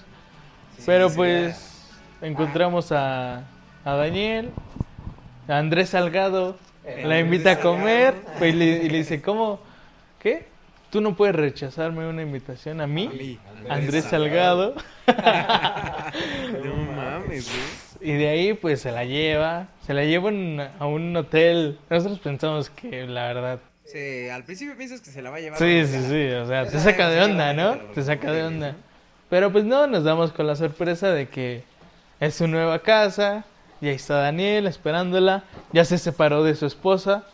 Pero pues encontramos a, a Daniel, a Andrés Salgado, la invita a comer pues, y le, y le dice, ¿cómo? ¿Qué? ¿Tú no puedes rechazarme una invitación a mí? A mí, Andrés Salgado. No mames. Y de ahí pues se la lleva, se la lleva en- a un hotel. Nosotros pensamos que la verdad Sí, al principio piensas que se la va a llevar. Sí, a sí, sí, o sea, te saca de onda, ¿no? Te saca de onda. Pero pues no, nos damos con la sorpresa de que es su nueva casa y ahí está Daniel esperándola. Ya se separó de su esposa.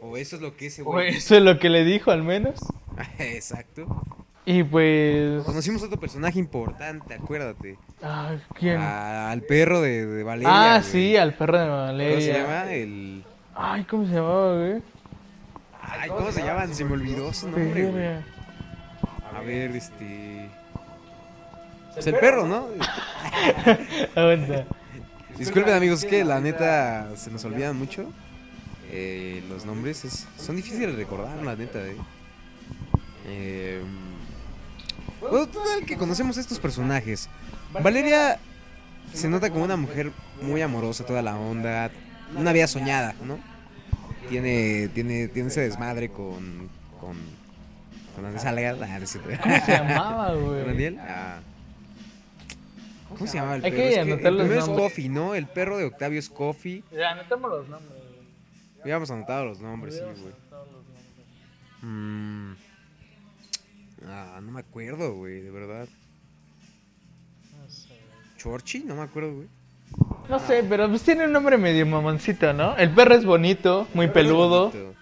O eso es lo que ese O güey. eso es lo que le dijo al menos. Exacto. Y pues... Conocimos otro personaje importante, acuérdate. Ay, ¿quién? A- al perro de, de Valeria. ah, güey. sí, al perro de Valeria. ¿Cómo se llama? El. Ay, ¿cómo se llamaba, güey? Ay, ¿cómo se llaman? Se me olvidó su nombre, güey. A ver, este. Es el perro, ¿no? Aguanta. Disculpen, amigos, es que la neta se nos olvidan mucho. Eh, los nombres es- son difíciles de recordar, la neta. Eh. Eh, bueno, total que conocemos estos personajes. Valeria se nota como una mujer muy amorosa, toda la onda, una vida soñada, ¿no? Tiene, tiene, tiene ese desmadre con, con, con Andrés. Ah, es. ¿Cómo se llamaba, güey? ¿Con Daniel? Ah. ¿Cómo se llama el Hay perro? que Es que el los primero es nombres. Coffee, ¿no? El perro de Octavio es Coffee. Ya, anotamos los nombres. Habíamos anotado los nombres, sí, güey. anotado los nombres. Mm. Ah, no me acuerdo, güey, de verdad. No sé. ¿Chorchi? No me acuerdo, güey. No sé, pero pues tiene un nombre medio mamoncito, ¿no? El perro es bonito, muy es peludo. bonito.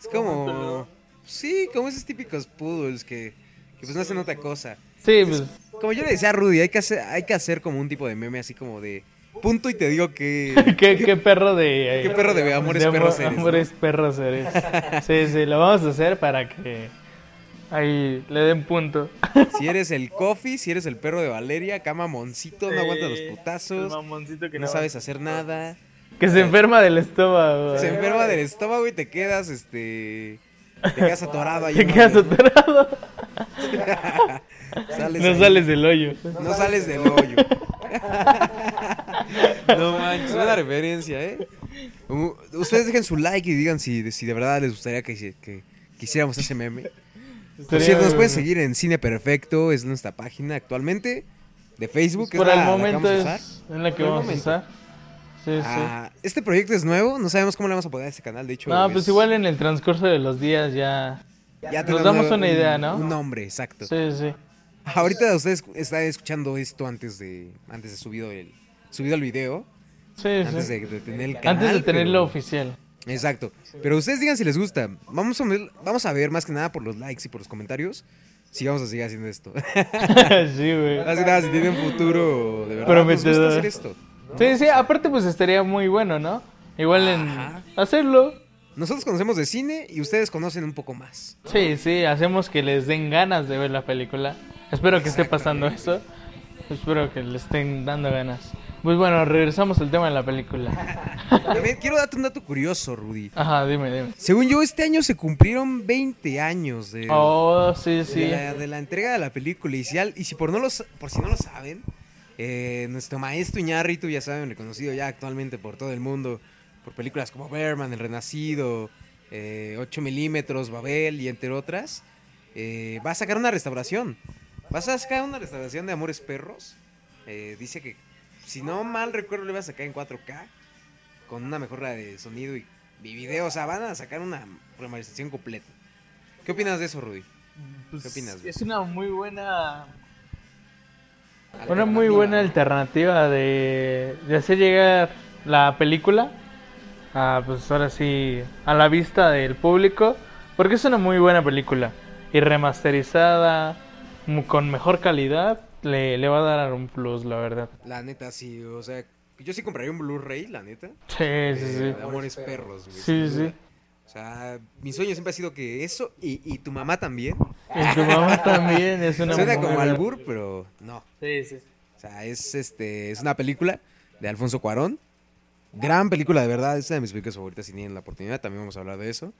Es como... Sí, como esos típicos poodles que, que pues no hacen otra cosa. Sí, pues. Como yo le decía a Rudy, hay que hacer, hay que hacer como un tipo de meme así como de... Punto y te digo que... ¿Qué, qué perro de. ¿Qué perro de amores de perros eres, no? Amores perros eres. Sí, sí, lo vamos a hacer para que. Ahí le den punto. Si eres el Coffee, si eres el perro de Valeria, acá mamoncito, no aguantas los putazos, mamoncito que no sabes hacer nada. Que se enferma del estómago. Se enferma del estómago y te quedas, este... Te quedas atorado ahí. Te quedas atorado. ¿no? Sales No ahí. sales del hoyo. No sales del hoyo. no manches, buena referencia, ¿eh? Ustedes dejen su like y digan si, si de verdad les gustaría que, que, que hiciéramos ese meme. Por cierto, nos pueden seguir en Cine Perfecto, es nuestra página actualmente de Facebook. Por es el la, la que momento vamos a usar. es en la que Por vamos a usar. Sí, sí. Ah, este proyecto es nuevo, no sabemos cómo le vamos a poner a este canal, de hecho. No, es- pues igual en el transcurso de los días ya. ya nos damos un- una idea, ¿no? Un nombre, exacto. Sí, sí. Ahorita ustedes están escuchando esto antes de antes de subido el subido el video, Sí, antes sí. de, de tener el canal. Antes de tenerlo pero- oficial. Exacto. Pero ustedes digan si les gusta. Vamos a ver, vamos a ver más que nada por los likes y por los comentarios si vamos a seguir haciendo esto. sí, güey. más que nada si tienen futuro de verdad. Prometedor. Nos gusta hacer esto. Sí, sí, aparte pues estaría muy bueno, ¿no? Igual en Ajá. hacerlo. Nosotros conocemos de cine y ustedes conocen un poco más. Sí, sí, hacemos que les den ganas de ver la película. Espero que esté pasando eso. Espero que le estén dando ganas. Pues bueno, regresamos al tema de la película. También quiero darte un dato curioso, Rudy. Ajá, dime, dime. Según yo, este año se cumplieron 20 años de, Oh, sí, de, la, de la entrega de la película. Y si, al- y si por, no lo, sa- por si no lo saben, eh, nuestro maestro Iñárritu, ya saben, reconocido ya actualmente por todo el mundo, por películas como Berman, El Renacido, eh, 8 milímetros, Babel y entre otras, eh, va a sacar una restauración. Vas a sacar una restauración de Amores Perros. Eh, dice que, si no mal recuerdo, le va a sacar en 4K, con una mejora de sonido y, y video. O sea, van a sacar una remasterización completa. ¿Qué opinas de eso, Rudy? ¿Qué opinas, güey? Es una muy buena Una muy buena alternativa de, de hacer llegar la película a, pues ahora sí, a la vista del público, porque es una muy buena película y remasterizada, con mejor calidad, le, le va a dar un plus, la verdad. La neta, sí, o sea, yo sí compraría un Blu-ray, la neta. Sí, sí, eh, sí. de Amores Perros, güey. Sí, sí. O sea, mi sueño siempre ha sido que eso y, y tu mamá también. Y tu mamá también es una Suena como albur, pero no. Sí, sí. O sea, es este es una película de Alfonso Cuarón. Gran película, de verdad. Es una de mis películas favoritas. Si tienen la oportunidad, también vamos a hablar de eso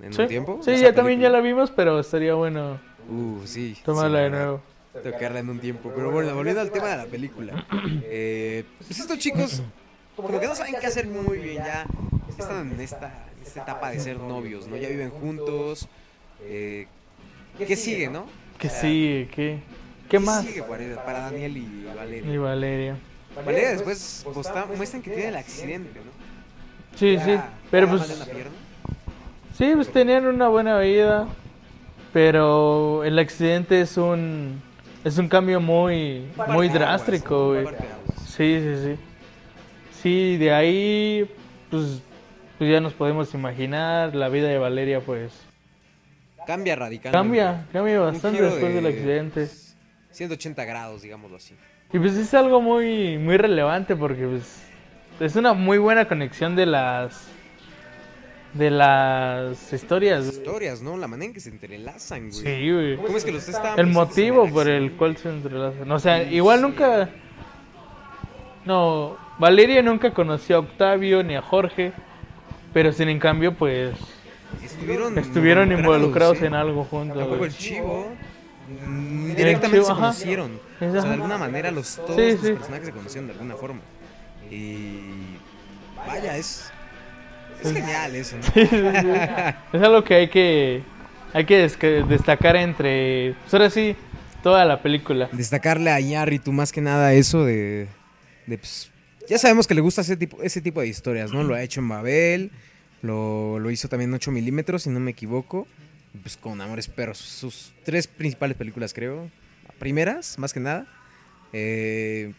en Sí, un tiempo. sí ya también ya la vimos, pero estaría bueno Uh, sí. tomarla sí, de nuevo. Tocarla en un tiempo. Pero bueno, volviendo al tema de la película. Eh, pues estos chicos, como que no saben qué hacer muy bien ya. Están en esta, en esta etapa de ser novios, ¿no? Ya viven juntos. Eh, ¿Qué sigue, no? ¿Qué sigue? ¿Qué, qué más? sigue para, Daniel y Valeria? Y Valeria. Valeria después posta- muestran que tiene el accidente, ¿no? Sí, Ya- sí. Pero pues. en la pierna. Sí, pues tenían una buena vida. Pero el accidente es un. Es un cambio muy. Muy drástico, güey. Sí, sí, sí. Sí, de ahí. Pues. pues ya nos podemos imaginar, la vida de Valeria pues Cambia radicalmente. cambia, cambia bastante después de del accidente. 180 grados, digámoslo así. Y pues es algo muy, muy relevante porque pues es una muy buena conexión de las de las historias. Las historias, ¿no? La manera en que se entrelazan, güey. Sí, güey. ¿Cómo es que los estaban El motivo por el cual se entrelazan. O sea, igual nunca. No, Valeria nunca conoció a Octavio ni a Jorge. Pero sin en cambio, pues. Estuvieron, Estuvieron involucrados ¿eh? en algo juntos. Tampoco güey. el chivo. mm, Directamente chivo, se ajá. conocieron. O sea, de alguna manera los todos Sí, los sí. personajes se conocieron de alguna forma. Y vaya, es es genial eso, ¿no? Sí, sí, sí. Es algo que hay que. Hay que des- destacar entre. Pues ahora sí, toda la película. Destacarle a Iñárritu más que nada eso de, de, pues, ya sabemos que le gusta ese tipo, ese tipo de historias, ¿no? Lo ha hecho en Babel, lo, lo hizo también en 8 milímetros, si no me equivoco. Pues con Amores Perros, sus tres principales películas, creo. Primeras, más que nada. Eh,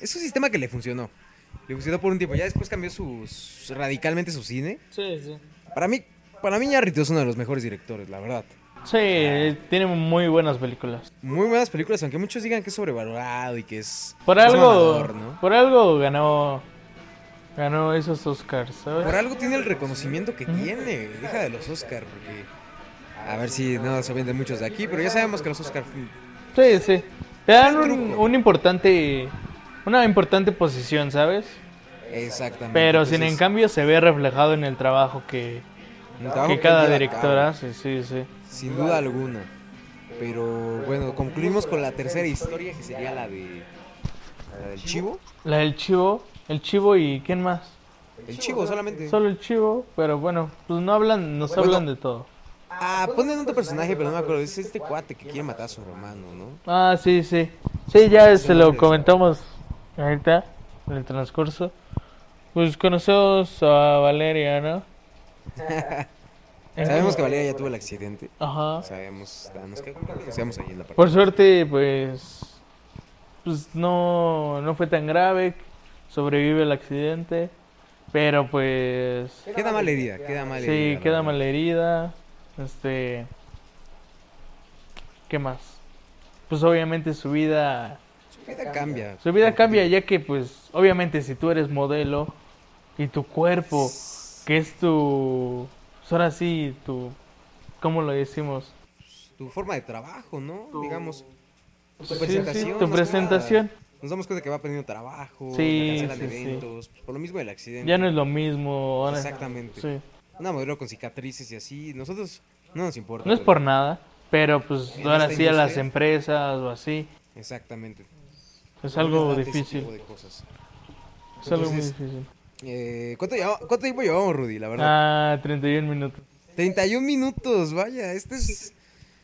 es un sistema que le funcionó. Le funcionó por un tiempo. Ya después cambió sus, radicalmente su cine. Sí, sí. Para mí, para mí Iñárritu es uno de los mejores directores, la verdad. Sí, tiene muy buenas películas. Muy buenas películas, aunque muchos digan que es sobrevalorado y que es... Por es algo, mamador, ¿no? por algo ganó, ganó esos Oscars, ¿sabes? Por algo tiene el reconocimiento que tiene. Deja de los Oscar, porque. A ver si no se venden muchos de aquí, pero ya sabemos que los Oscar. Sí, sí. Te dan un un importante, una importante posición, ¿sabes? Exactamente. Pero sin en cambio se ve reflejado en el trabajo que, trabajo que cada lleva a director cabo, hace, sí, sí. Sin duda alguna. Pero bueno, concluimos con la tercera historia, que sería la de. La del chivo. La del chivo, el chivo y ¿quién más? El chivo solamente. Solo el chivo, pero bueno, pues no hablan, nos Bueno. hablan de todo. Ah, ponen otro personaje, pero no me acuerdo. Es este cuate que quiere matar a su hermano, ¿no? Ah, sí, sí. Sí, ya se lo comentamos ahorita, en el transcurso. Pues conocemos a Valeria, ¿no? Sabemos que Valeria ya tuvo el accidente. Ajá. Sabemos, nos quedamos ahí en la parte. Por suerte, pues, pues no, no fue tan grave, sobrevive el accidente, pero pues, Queda mal herida, queda mal herida. sí, queda mal herida, este, ¿qué más? Pues obviamente su vida, vida cambia. su vida cambia ya que pues, obviamente si tú eres modelo y tu cuerpo, que es tu, pues ahora sí, tu, ¿cómo lo decimos? Tu forma de trabajo, ¿no? Tu- Digamos. Tu Sí, sí, presentación. tu presentación. nada. Nos damos cuenta que va perdiendo trabajo, Sí, cancelan eventos, por lo mismo del accidente. Ya no es lo mismo. ahora- Exactamente. Una modelo con cicatrices y así, nosotros no nos importa. No es por nada, pero pues ahora sí a las empresas o así. Exactamente. Es algo tipo difícil. de cosas. Es algo muy difícil. Eh, ¿cuánto, lleva- ¿Cuánto tiempo llevamos, Rudy? La verdad. Ah, 31 minutos. 31 minutos, vaya. Este es,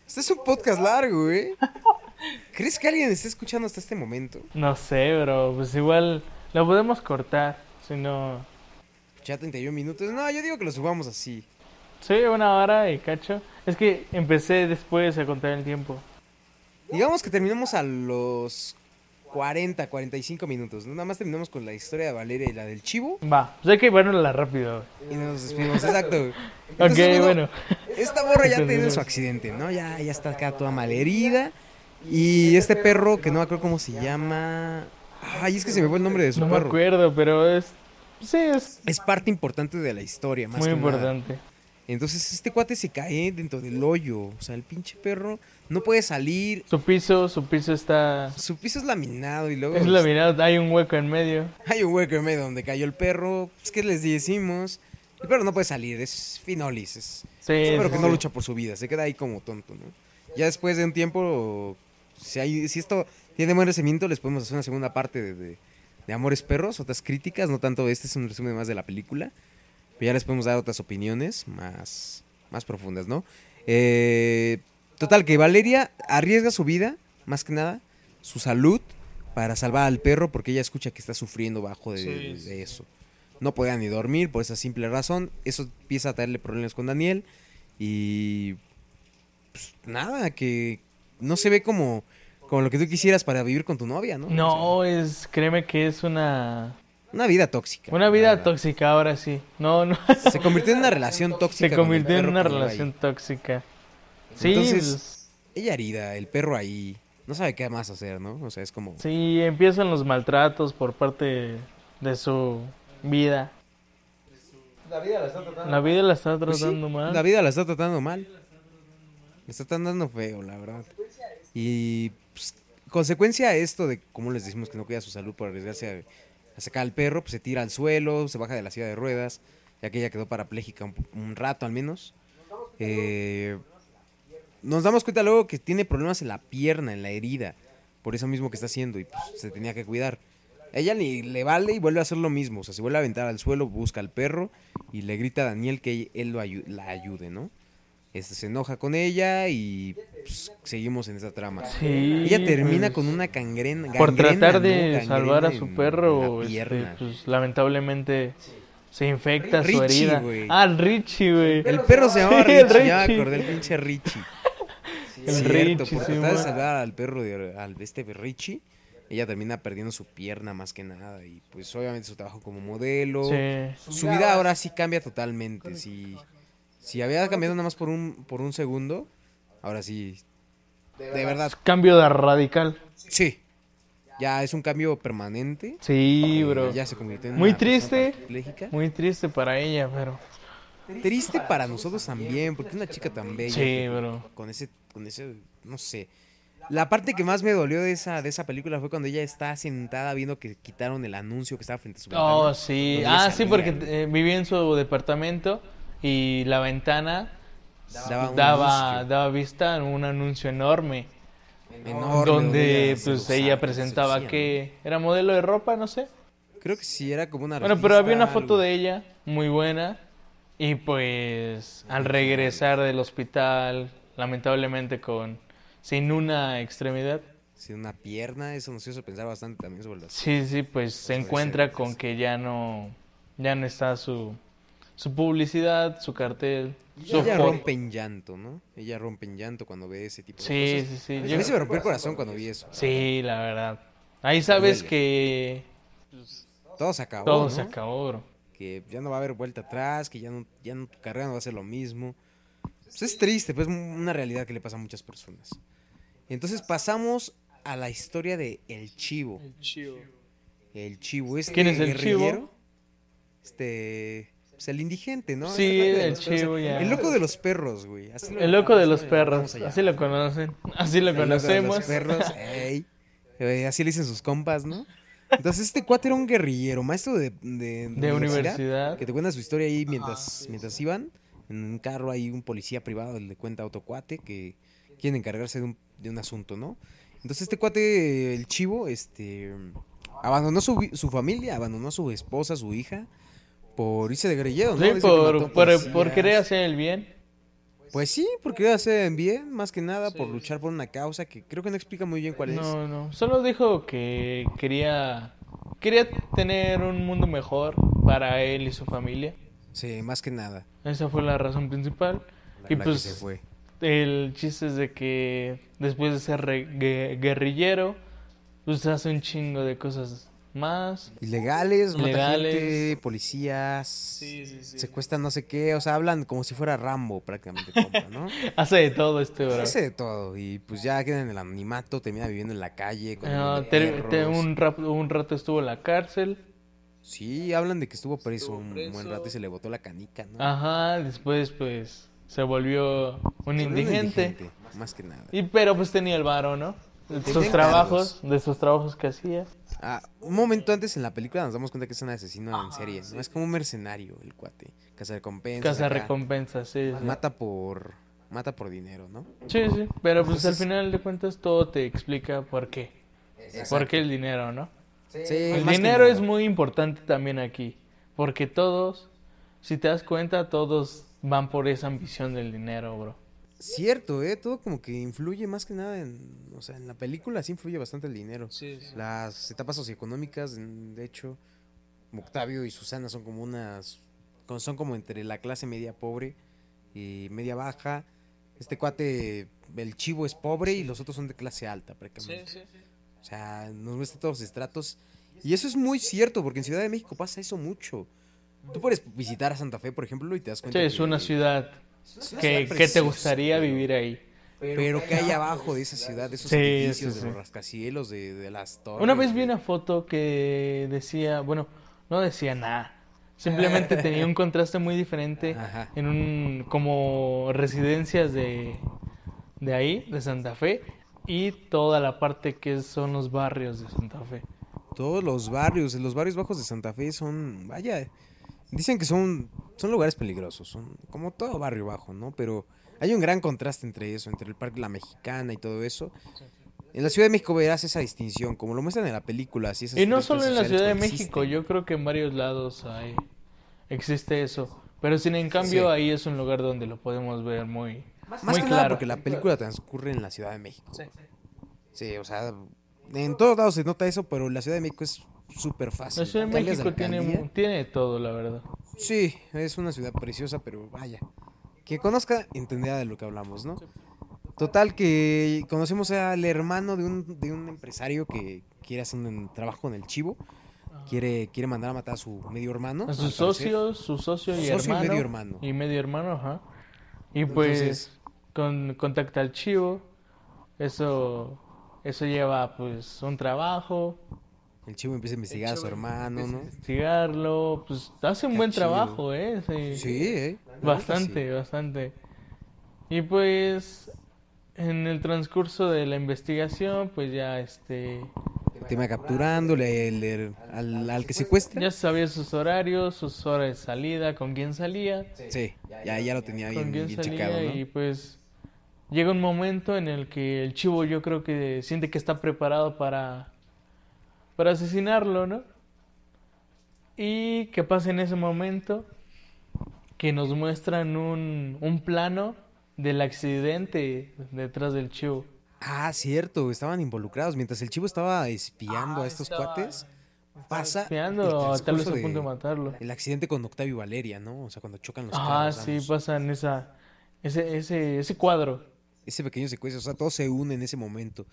este es un podcast largo, ¿eh? ¿Crees que alguien esté escuchando hasta este momento? No sé, pero pues igual lo podemos cortar. Si no. Ya 31 minutos. No, yo digo que lo subamos así. Sí, una hora y cacho. Es que empecé después a contar el tiempo. Digamos que terminamos a los 40, 45 minutos. Nada más terminamos con la historia de Valeria y la del chivo. Va, pues hay que la rápido. Y nos despedimos, exacto. Ok, Entonces, bueno. Esta morra ya tiene su accidente, ¿no? Ya, ya está acá toda malherida. Y este perro, que no me acuerdo cómo se llama. Ay, es que se me fue el nombre de su No me perro. acuerdo, pero es. Sí, es Es parte importante de la historia, más muy que nada. Entonces este cuate se cae dentro del hoyo. O sea, el pinche perro no puede salir. Su piso, su piso está. Su piso es laminado y luego Es laminado, hay un hueco en medio. hay un hueco en medio donde cayó el perro. Pues, ¿qué les decimos? El perro no puede salir, es finolis. Es, Sí, es un perro sí, que no lucha por su vida, se queda ahí como tonto, ¿no? Ya después de un tiempo, si, hay, si esto tiene buen recibimiento, les podemos hacer una segunda parte de, de- de Amores Perros, otras críticas, no tanto este es un resumen más de la película, pero ya les podemos dar otras opiniones más, más profundas, ¿no? Eh, total, que Valeria arriesga su vida, más que nada, su salud, para salvar al perro, porque ella escucha que está sufriendo bajo de, Sí, de sí. eso. No podía ni dormir por esa simple razón. Eso empieza a traerle problemas con Daniel. Y. Pues nada, que no se ve como, como lo que tú quisieras para vivir con tu novia, ¿no? No, es, créeme que es una, Una vida tóxica. Una vida verdad. tóxica, ahora sí. No, no. Se convirtió en una relación tóxica. Se convirtió en una relación tóxica. Sí, Entonces- pues, Ella herida, el perro ahí. No sabe qué más hacer, ¿no? O sea, es como. sí, empiezan los maltratos por parte de su vida. La vida la está tratando. La vida la está Pues sí, tratando mal. La vida la está tratando mal. Le está tratando feo, la verdad. Y pues, consecuencia a esto de cómo les decimos que no cuida su salud por arriesgarse a, a sacar al perro, pues se tira al suelo, se baja de la silla de ruedas, ya que ella quedó parapléjica un, rato al menos. Eh, nos damos cuenta luego que tiene problemas en la pierna, en la herida, por eso mismo que está haciendo y pues, se tenía que cuidar. Ella le, le vale y vuelve a hacer lo mismo, o sea, se vuelve a aventar al suelo, busca al perro y le grita a Daniel que él la ayude, ¿no? Este se enoja con ella y pues, seguimos en esa trama. Sí, Ella termina pues, con una gangrena. Por tratar de salvar a su perro, este, pues lamentablemente se infecta su herida. güey. Ah, el Richie, güey. El perro se llamaba Sí, el Richie, ya me Richie. acordé, el pinche Richie. El Cierto, Richie, por sí, tratar de salvar al perro de al este Richie, ella termina perdiendo su pierna más que nada y pues obviamente su trabajo como modelo, Sí. su vida ahora sí cambia totalmente. Si, si había cambiado nada más por un por un segundo, ahora sí de verdad, Cambio de radical. sí. Ya es un cambio permanente. Sí, eh, bro. Ya se convirtió en Muy una triste. Muy triste para ella, pero. Triste para nosotros también, porque una chica tan bella. Sí, que- bro. Con ese, con ese, no sé. La parte que más me dolió de esa, de esa película fue cuando ella está sentada viendo que quitaron el anuncio que estaba frente a su ventana. Oh, sí. Ah, sí, porque eh, vivía en su departamento y la ventana Daba daba, vista a un anuncio enorme. enorme, donde pues ella se presentaba que era modelo de ropa, no sé. Creo que sí, era como una Bueno, pero había una foto algo. de ella muy buena y pues al regresar del hospital, lamentablemente con sin una extremidad, Sí, una pierna, eso nos hizo pensar bastante también sobre las... sí, sí, pues se encuentra con que ya no ya no está su su publicidad, su cartel, su Ella foto. rompe en llanto, ¿no? Ella rompe en llanto cuando ve ese tipo de Sí, cosas. sí, sí. A yo- mí se me rompió el corazón cuando vi eso. sí, la verdad. Ahí sabes Duele. que Todo se acabó, todo ¿no? se acabó, bro. que ya no va a haber vuelta atrás, que ya no, ya no, tu carrera no va a ser lo mismo. Pues es triste, pues es una realidad que le pasa a muchas personas. Entonces pasamos a la historia de El Chivo. El Chivo, este ¿Quién es el guerrillero, Chivo? Este, pues el indigente, ¿no? Sí, el. Chivo ya. El loco de los perros, güey. así lo- El loco de los perros, así lo conocen, así lo El loco de los conocemos. perros, ey. Así le dicen sus compas, ¿no? Entonces este cuate era un guerrillero, maestro de, de, De universidad. que te cuenta su historia ahí mientras, mientras iban. En un carro hay un policía privado, le cuenta a otro cuate que quieren encargarse de un, de un asunto, ¿no? Entonces este cuate, el chivo, este, abandonó su, su familia, abandonó a su esposa, su hija, por irse de guerrillero, ¿no? Sí, Dice por, por, por policías. querer hacer el bien. Pues sí, porque hacer bien, más que nada, por luchar por una causa que creo que no explica muy bien cuál es. No, no, solo dijo que quería quería tener un mundo mejor para él y su familia. Sí, más que nada. Esa fue la razón principal. La, y pues se fue. el chiste es de que después de ser guerrillero, pues hace un chingo de cosas más. Ilegales, mata Ilegales. gente, policías, Sí, sí, sí. secuestran no sé qué, o sea, hablan como si fuera Rambo prácticamente, compa, ¿no? Hace de todo este bro. Hace de todo y pues ya queda en el anonimato, termina viviendo en la calle con te- un, rato estuvo en la cárcel. Sí, hablan de que estuvo preso un buen rato y se le botó la canica, ¿no? Ajá, después pues se volvió un Se volvió indigente. más que nada. Y pero pues tenía el varo, ¿no? De Tenía sus trabajos, de sus trabajos que hacía. Ah, un momento antes en la película nos damos cuenta que es un asesino en serie, ¿no? Es como un mercenario el cuate, casa recompensas. Casa recompensas, sí, sí. Mata por mata por dinero, ¿no? Sí, sí, pero pues al final de cuentas todo te explica por qué. ¿Por qué el dinero, no? Sí, El dinero es muy importante también aquí, porque todos, si te das cuenta, todos van por esa ambición del dinero, bro. Cierto, ¿eh? Todo como que influye más que nada en... O sea, en la película sí influye bastante el dinero. Las etapas socioeconómicas, de hecho, Octavio y Susana son como unas... Son como entre la clase media pobre y media baja. Este cuate, el chivo es pobre y los otros son de clase alta prácticamente. O sea, nos muestra todos los estratos. Y eso es muy cierto, porque en Ciudad de México pasa eso mucho. Tú puedes visitar a Santa Fe, por ejemplo, y te das Sí, cuenta es que- una ciudad es que, te gustaría pero- vivir ahí. Pero que hay abajo de esa ciudad, de esos Sí, edificios, sí, de los rascacielos, de, de las torres. Una vez vi una foto que decía, bueno, no decía nada. Simplemente tenía un contraste muy diferente Ajá. en un como residencias de, de ahí, de Santa Fe, y toda la parte que son los barrios de Santa Fe. Todos los barrios, los barrios bajos de Santa Fe son, vaya, dicen que son, son lugares peligrosos, son como todo barrio bajo, ¿no? Pero hay un gran contraste entre eso, entre el Parque La Mexicana y todo eso. En la Ciudad de México verás esa distinción, como lo muestran en la película. Así, esas Y no solo en la Ciudad de México, yo creo que en varios lados hay, existe eso. Pero sin en cambio Sí. ahí es un lugar donde lo podemos ver muy, Más muy que nada claro. porque la película transcurre en la Ciudad de México. Sí, o sea, en todos lados se nota eso, pero la Ciudad de México es súper fácil. La Ciudad de Cambias México tiene, tiene todo, la verdad. Sí, es una ciudad preciosa, pero vaya. Que conozca, entenderá de lo que hablamos, ¿no? Total, que conocemos al hermano de un, de un empresario que quiere hacer un trabajo en el chivo. Quiere, quiere mandar a matar a su medio hermano. A sus socios, su socio y Socio y hermano. medio hermano. Y medio hermano, ajá. Y pues Entonces- con, contacta al chivo. Eso, eso lleva pues un trabajo. El chivo empieza a investigar a su hermano, ¿no? Investigarlo. Pues hace un Qué buen chido. trabajo, ¿eh? Sí. Sí, ¿eh? Bastante, sí. bastante. Y pues en el transcurso de la investigación, pues ya este Tema capturándole le- al, al que secuestra. ya sabía sus horarios, sus horas de salida, con quién salía, Sí, ya, ya lo tenía bien, bien checado, ¿no? y pues llega un momento en el que el chivo yo creo que siente que está preparado para para asesinarlo, ¿no? Y qué pasa en ese momento que nos muestran un, un plano del accidente detrás del chivo. Ah, cierto, estaban involucrados. Mientras el chivo estaba espiando a estos cuates, pasa Espiando, tal vez a punto de de- matarlo. el accidente con Octavio y Valeria, ¿no? O sea, cuando chocan los Ah, carros. sí, ambos. pasan esa, ese, ese, ese cuadro. Ese pequeño secuestro, o sea, todo se une en ese momento.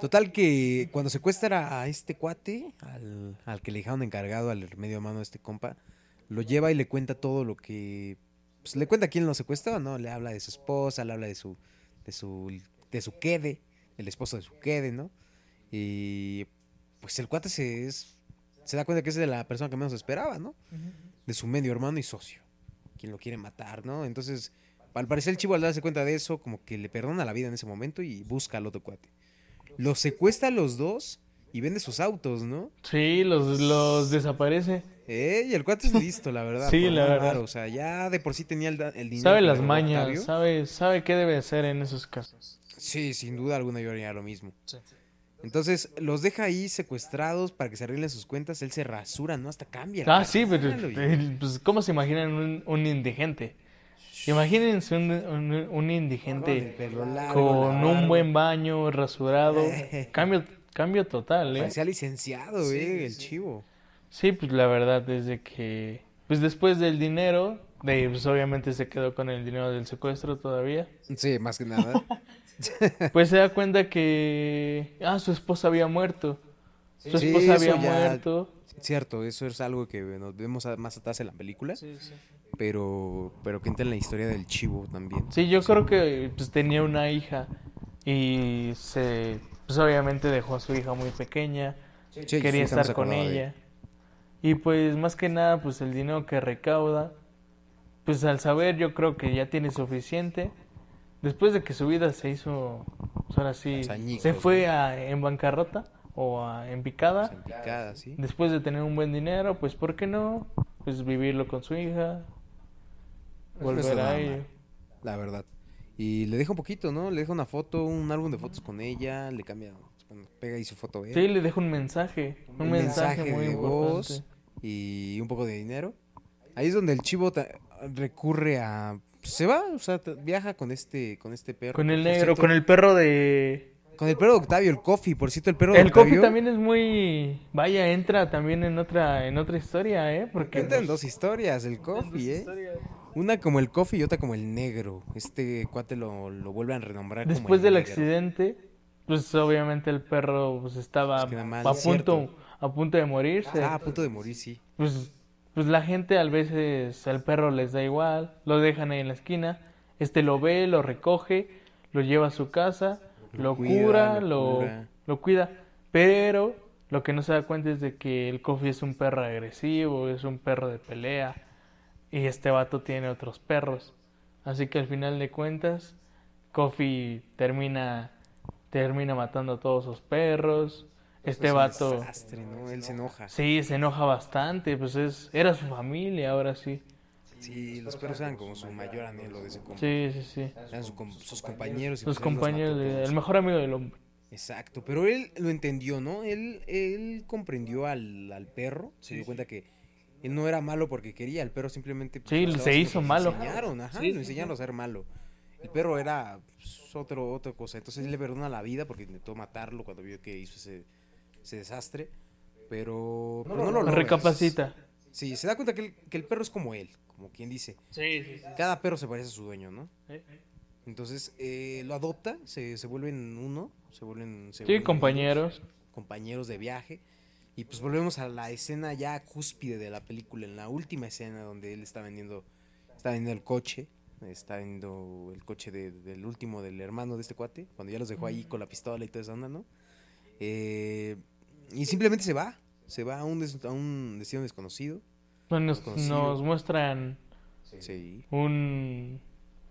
Total que cuando secuestra a este cuate, al, al que le dejaron encargado, al medio mano de este compa, lo lleva y le cuenta todo lo que... Pues le cuenta quién lo secuestró, ¿no? Le habla de su esposa, le habla de su... de su... de su quede, el esposo de su quede, ¿no? Y pues el cuate se, es, se da cuenta que es de la persona que menos esperaba, ¿no? De su medio hermano y socio, quien lo quiere matar, ¿no? Entonces, al parecer el chivo al darse cuenta de eso, como que le perdona la vida en ese momento y busca al otro cuate. Los secuestra a los dos y vende sus autos, ¿no? Sí, los, los desaparece. Eh, y el cuate es listo, la verdad. Sí, la verdad. O sea, ya de por sí tenía el, el dinero. Sabe las mañas, Octavio. sabe, sabe qué debe hacer en esos casos. Sí, sin duda alguna yo haría lo mismo. Entonces, los deja ahí secuestrados para que se arreglen sus cuentas. Él se rasura, ¿no? Hasta cambia. Ah, sí, pero eh, pues, ¿cómo se imaginan un, un indigente? Imagínense un, indigente largo, con un buen baño, rasurado. Cambio, cambio total, ¿eh? Parecía licenciado, eh, el chivo. Sí, pues la verdad, desde que... Pues después del dinero, de, pues obviamente se quedó con el dinero del secuestro todavía. Sí, más que nada. Pues se da cuenta que... Ah, su esposa había muerto. Su Sí, esposa eso había ya- muerto. Cierto, eso es algo que nos vemos a- más atrás en la película, pero pero que entra en la historia del chivo también. Sí, yo creo que pues, tenía una hija y se... Pues obviamente dejó a su hija muy pequeña. Sí, quería sí, estar con de- ella. Y pues más que nada, pues el dinero que recauda, pues al saber yo creo que ya tiene suficiente. Después de que su vida se hizo, pues ahora sí, añicos, se fue a, en bancarrota o a- en picada. En picada, sí. Después de tener un buen dinero, pues ¿por qué no? Pues vivirlo con su hija, Pues volver a ello. La verdad. Y le deja un poquito, ¿no? Le deja una foto, un álbum de fotos con ella, le cambia, pega ahí su foto él. Sí, le dejo un mensaje, un, un mensaje, mensaje muy de importante. voz y un poco de dinero. Ahí es donde el chivo recurre a se va, o sea, viaja con este con este perro. Con el negro, con el perro de... con el perro de Octavio, el Coffee, por cierto, el perro de El Coffee Octavio también es muy... Vaya, entra también en otra en otra historia, ¿eh? Porque... Cuentan dos historias, el Coffee, ¿eh? Una como el Coffee y otra como el negro. Este cuate lo, lo vuelven a renombrar Después como el del negro. accidente, pues obviamente el perro pues estaba Pues mal, a punto a punto de morirse. Ah, a punto de morir, sí. Pues, pues la gente a veces al perro les da igual, lo dejan ahí en la esquina, este lo ve, lo recoge, lo lleva a su casa, lo, cuida, cura, lo lo, cura. lo cuida, pero lo que no se da cuenta es de que el Kofi es un perro agresivo, es un perro de pelea y este vato tiene otros perros. Así que al final de cuentas, Kofi termina termina matando a todos sus perros. Este Es un vato desastre, ¿no? Él se enoja. Sí, se enoja bastante, pues es, era su familia, ahora sí. Sí, los perros eran como su mayor anhelo de ese compa. Sí, sí, sí. Eran su com- sus compañeros. y Sus pues los compañeros, de- el mejor amigo del hombre. Exacto, pero él lo entendió, ¿no? Él, él comprendió al, al perro, se dio cuenta que él no era malo porque quería, el perro simplemente... pues, Sí, lo se hizo malo. Le enseñaron, ajá, Sí, lo sí, enseñaron a ser malo. El perro era pues, otro, otra cosa, entonces él le perdona la vida porque intentó matarlo cuando vio que hizo ese, ese desastre, pero, pero no lo logra. Recapacita. Sí, se da cuenta que el, que el perro es como él, como quien dice. Sí, sí, sí. Cada perro se parece a su dueño, ¿no? Entonces eh, lo adopta, se, se vuelven uno, se vuelven... se Sí, vuelven compañeros. compañeros de viaje. Y pues volvemos a la escena ya cúspide de la película, en la última escena donde él está vendiendo, está vendiendo el coche, está vendiendo el coche de- del último del hermano de este cuate, cuando ya los dejó ahí con la pistola y toda esa onda, ¿no? Eh, y simplemente se va, se va a un, des- a un destino desconocido. Nos, muestran Sí. un,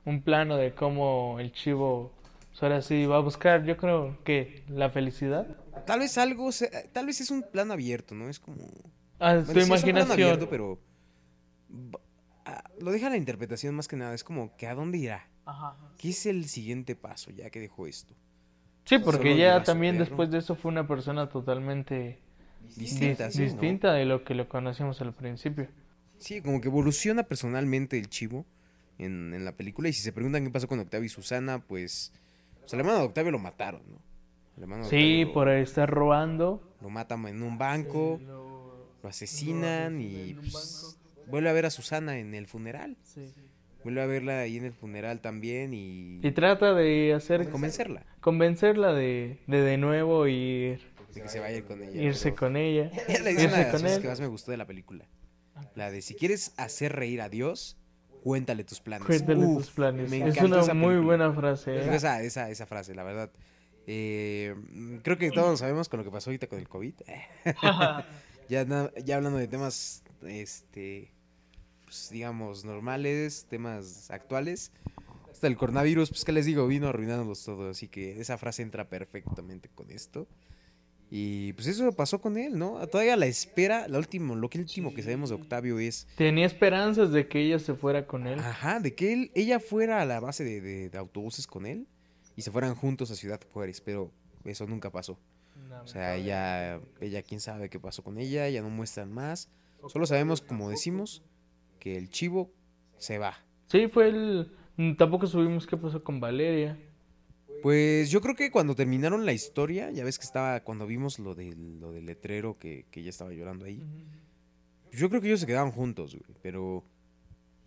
un plano de cómo el chivo, pues ahora sí, va a buscar, yo creo que la felicidad. Tal vez algo, se- tal vez es un plan abierto, ¿no? Es como... Ah, Bueno, tu sí, es un plan imaginación. abierto, pero... ah, Lo deja la interpretación más que nada, es como que a dónde irá. Ajá. ¿Qué es el siguiente paso ya que dejó esto? Sí, porque Solo ya también después de eso fue una persona totalmente Distinta, dis- sí, ¿no? distinta de lo que lo conocíamos al principio. Sí, como que evoluciona personalmente el chivo en, en la película. Y si se preguntan qué pasó con Octavio y Susana, pues... pues al hermano de Octavio lo mataron, ¿no? El hermano de Sí, lo- por estar robando. Lo matan en un banco, lo asesinan y pues, vuelve a ver a Susana en el funeral. Vuelve a verla ahí en el funeral también y, Y trata de hacer convencerla convencerla de, de de nuevo ir, de que se vaya con ella. irse pero- con ella. Es escena de las cosas que más me gustó de la película. La de si quieres hacer reír a Dios, cuéntale tus planes. Cuéntale Uf, tus planes. me Es una esa muy película. buena frase. ¿eh? Esa, esa, esa frase, la verdad. Eh, creo que todos sabemos con lo que pasó ahorita con el COVID. ya, ya hablando de temas, este, pues, digamos, normales, temas actuales. Hasta el coronavirus, pues, ¿qué les digo? Vino arruinándolos todo. Así que esa frase entra perfectamente con esto. Y pues eso pasó con él, ¿no? Todavía la espera, la último, lo que último que sabemos de Octavio es, Tenía esperanzas de que ella se fuera con él. ajá, de que él, ella fuera a la base de, de- de autobuses con él y se fueran juntos a Ciudad Juárez, pero eso nunca pasó. O sea, ella, ella, quién sabe qué pasó con ella, ya no muestran más. Solo sabemos, como decimos, que el chivo se va. Sí, fue el... mm, Tampoco subimos qué pasó con Valeria. Pues yo creo que cuando terminaron la historia, ya ves que estaba, cuando vimos lo del, lo del letrero que, que ella estaba llorando ahí, yo creo que ellos se quedaban juntos, güey, pero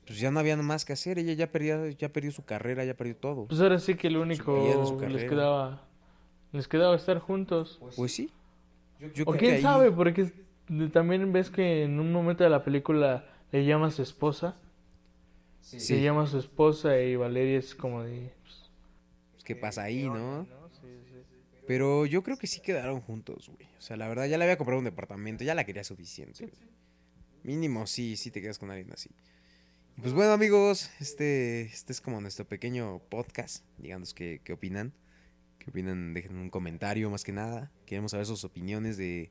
pues ya no había más que hacer, ella ya perdió, ya perdió su carrera, ya perdió todo. Pues ahora sí que su único les carrera. quedaba... Les quedaba estar juntos. Pues sí. Yo O creo que quién ahí- sabe, porque también ves que en un momento de la película le llama a su esposa. Sí. Se llama a su esposa y Valeria es como de... pues, pues, ¿Qué pasa ahí, no? Pero yo creo que sí quedaron juntos, güey. O sea, la verdad, ya le había comprado un departamento, ya la quería suficiente. güey. Mínimo, sí, sí te quedas con alguien así. Y Pues bueno, amigos, este, este es como nuestro pequeño podcast. Díganos qué, qué opinan. ¿Qué opinan? Dejen un comentario más que nada. Queremos saber sus opiniones de...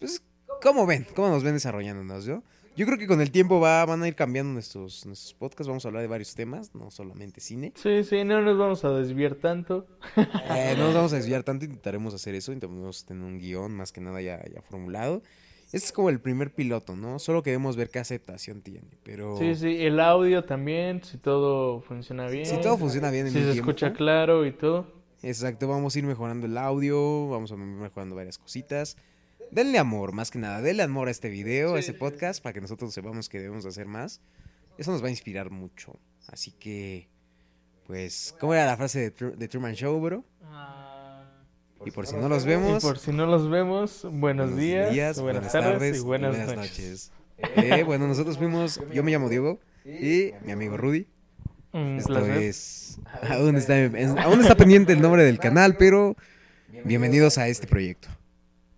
Pues, ¿cómo ven? ¿Cómo nos ven desarrollándonos, yo? Yo creo que con el tiempo va, van a ir cambiando nuestros, nuestros podcasts. Vamos a hablar de varios temas, no solamente cine. Sí, sí, no nos vamos a desviar tanto. Eh, no nos vamos a desviar tanto, intentaremos hacer eso, intentaremos tener un guion más que nada ya, ya formulado. Este es como el primer piloto, ¿no? Solo queremos ver qué aceptación tiene, pero Sí, sí, el audio también, si todo funciona bien. si todo funciona bien en Si el se tiempo, escucha claro y todo. exacto, vamos a ir mejorando el audio, vamos a ir mejorando varias cositas. Denle amor, más que nada, denle amor a este video, a este podcast, para que nosotros sepamos que debemos hacer más. Eso nos va a inspirar mucho. Así que, pues, ¿cómo era la frase de, Tru- de Truman Show, bro? Y por si no los Y vemos, por si no los vemos, buenos, días, buenas, tardes, y buenas, noches. Eh, bueno, nosotros fuimos, yo me llamo Diego y mi amigo Rudy. Un Esto placer. es, aún está, aún está pendiente el nombre del canal, pero bienvenidos a este proyecto.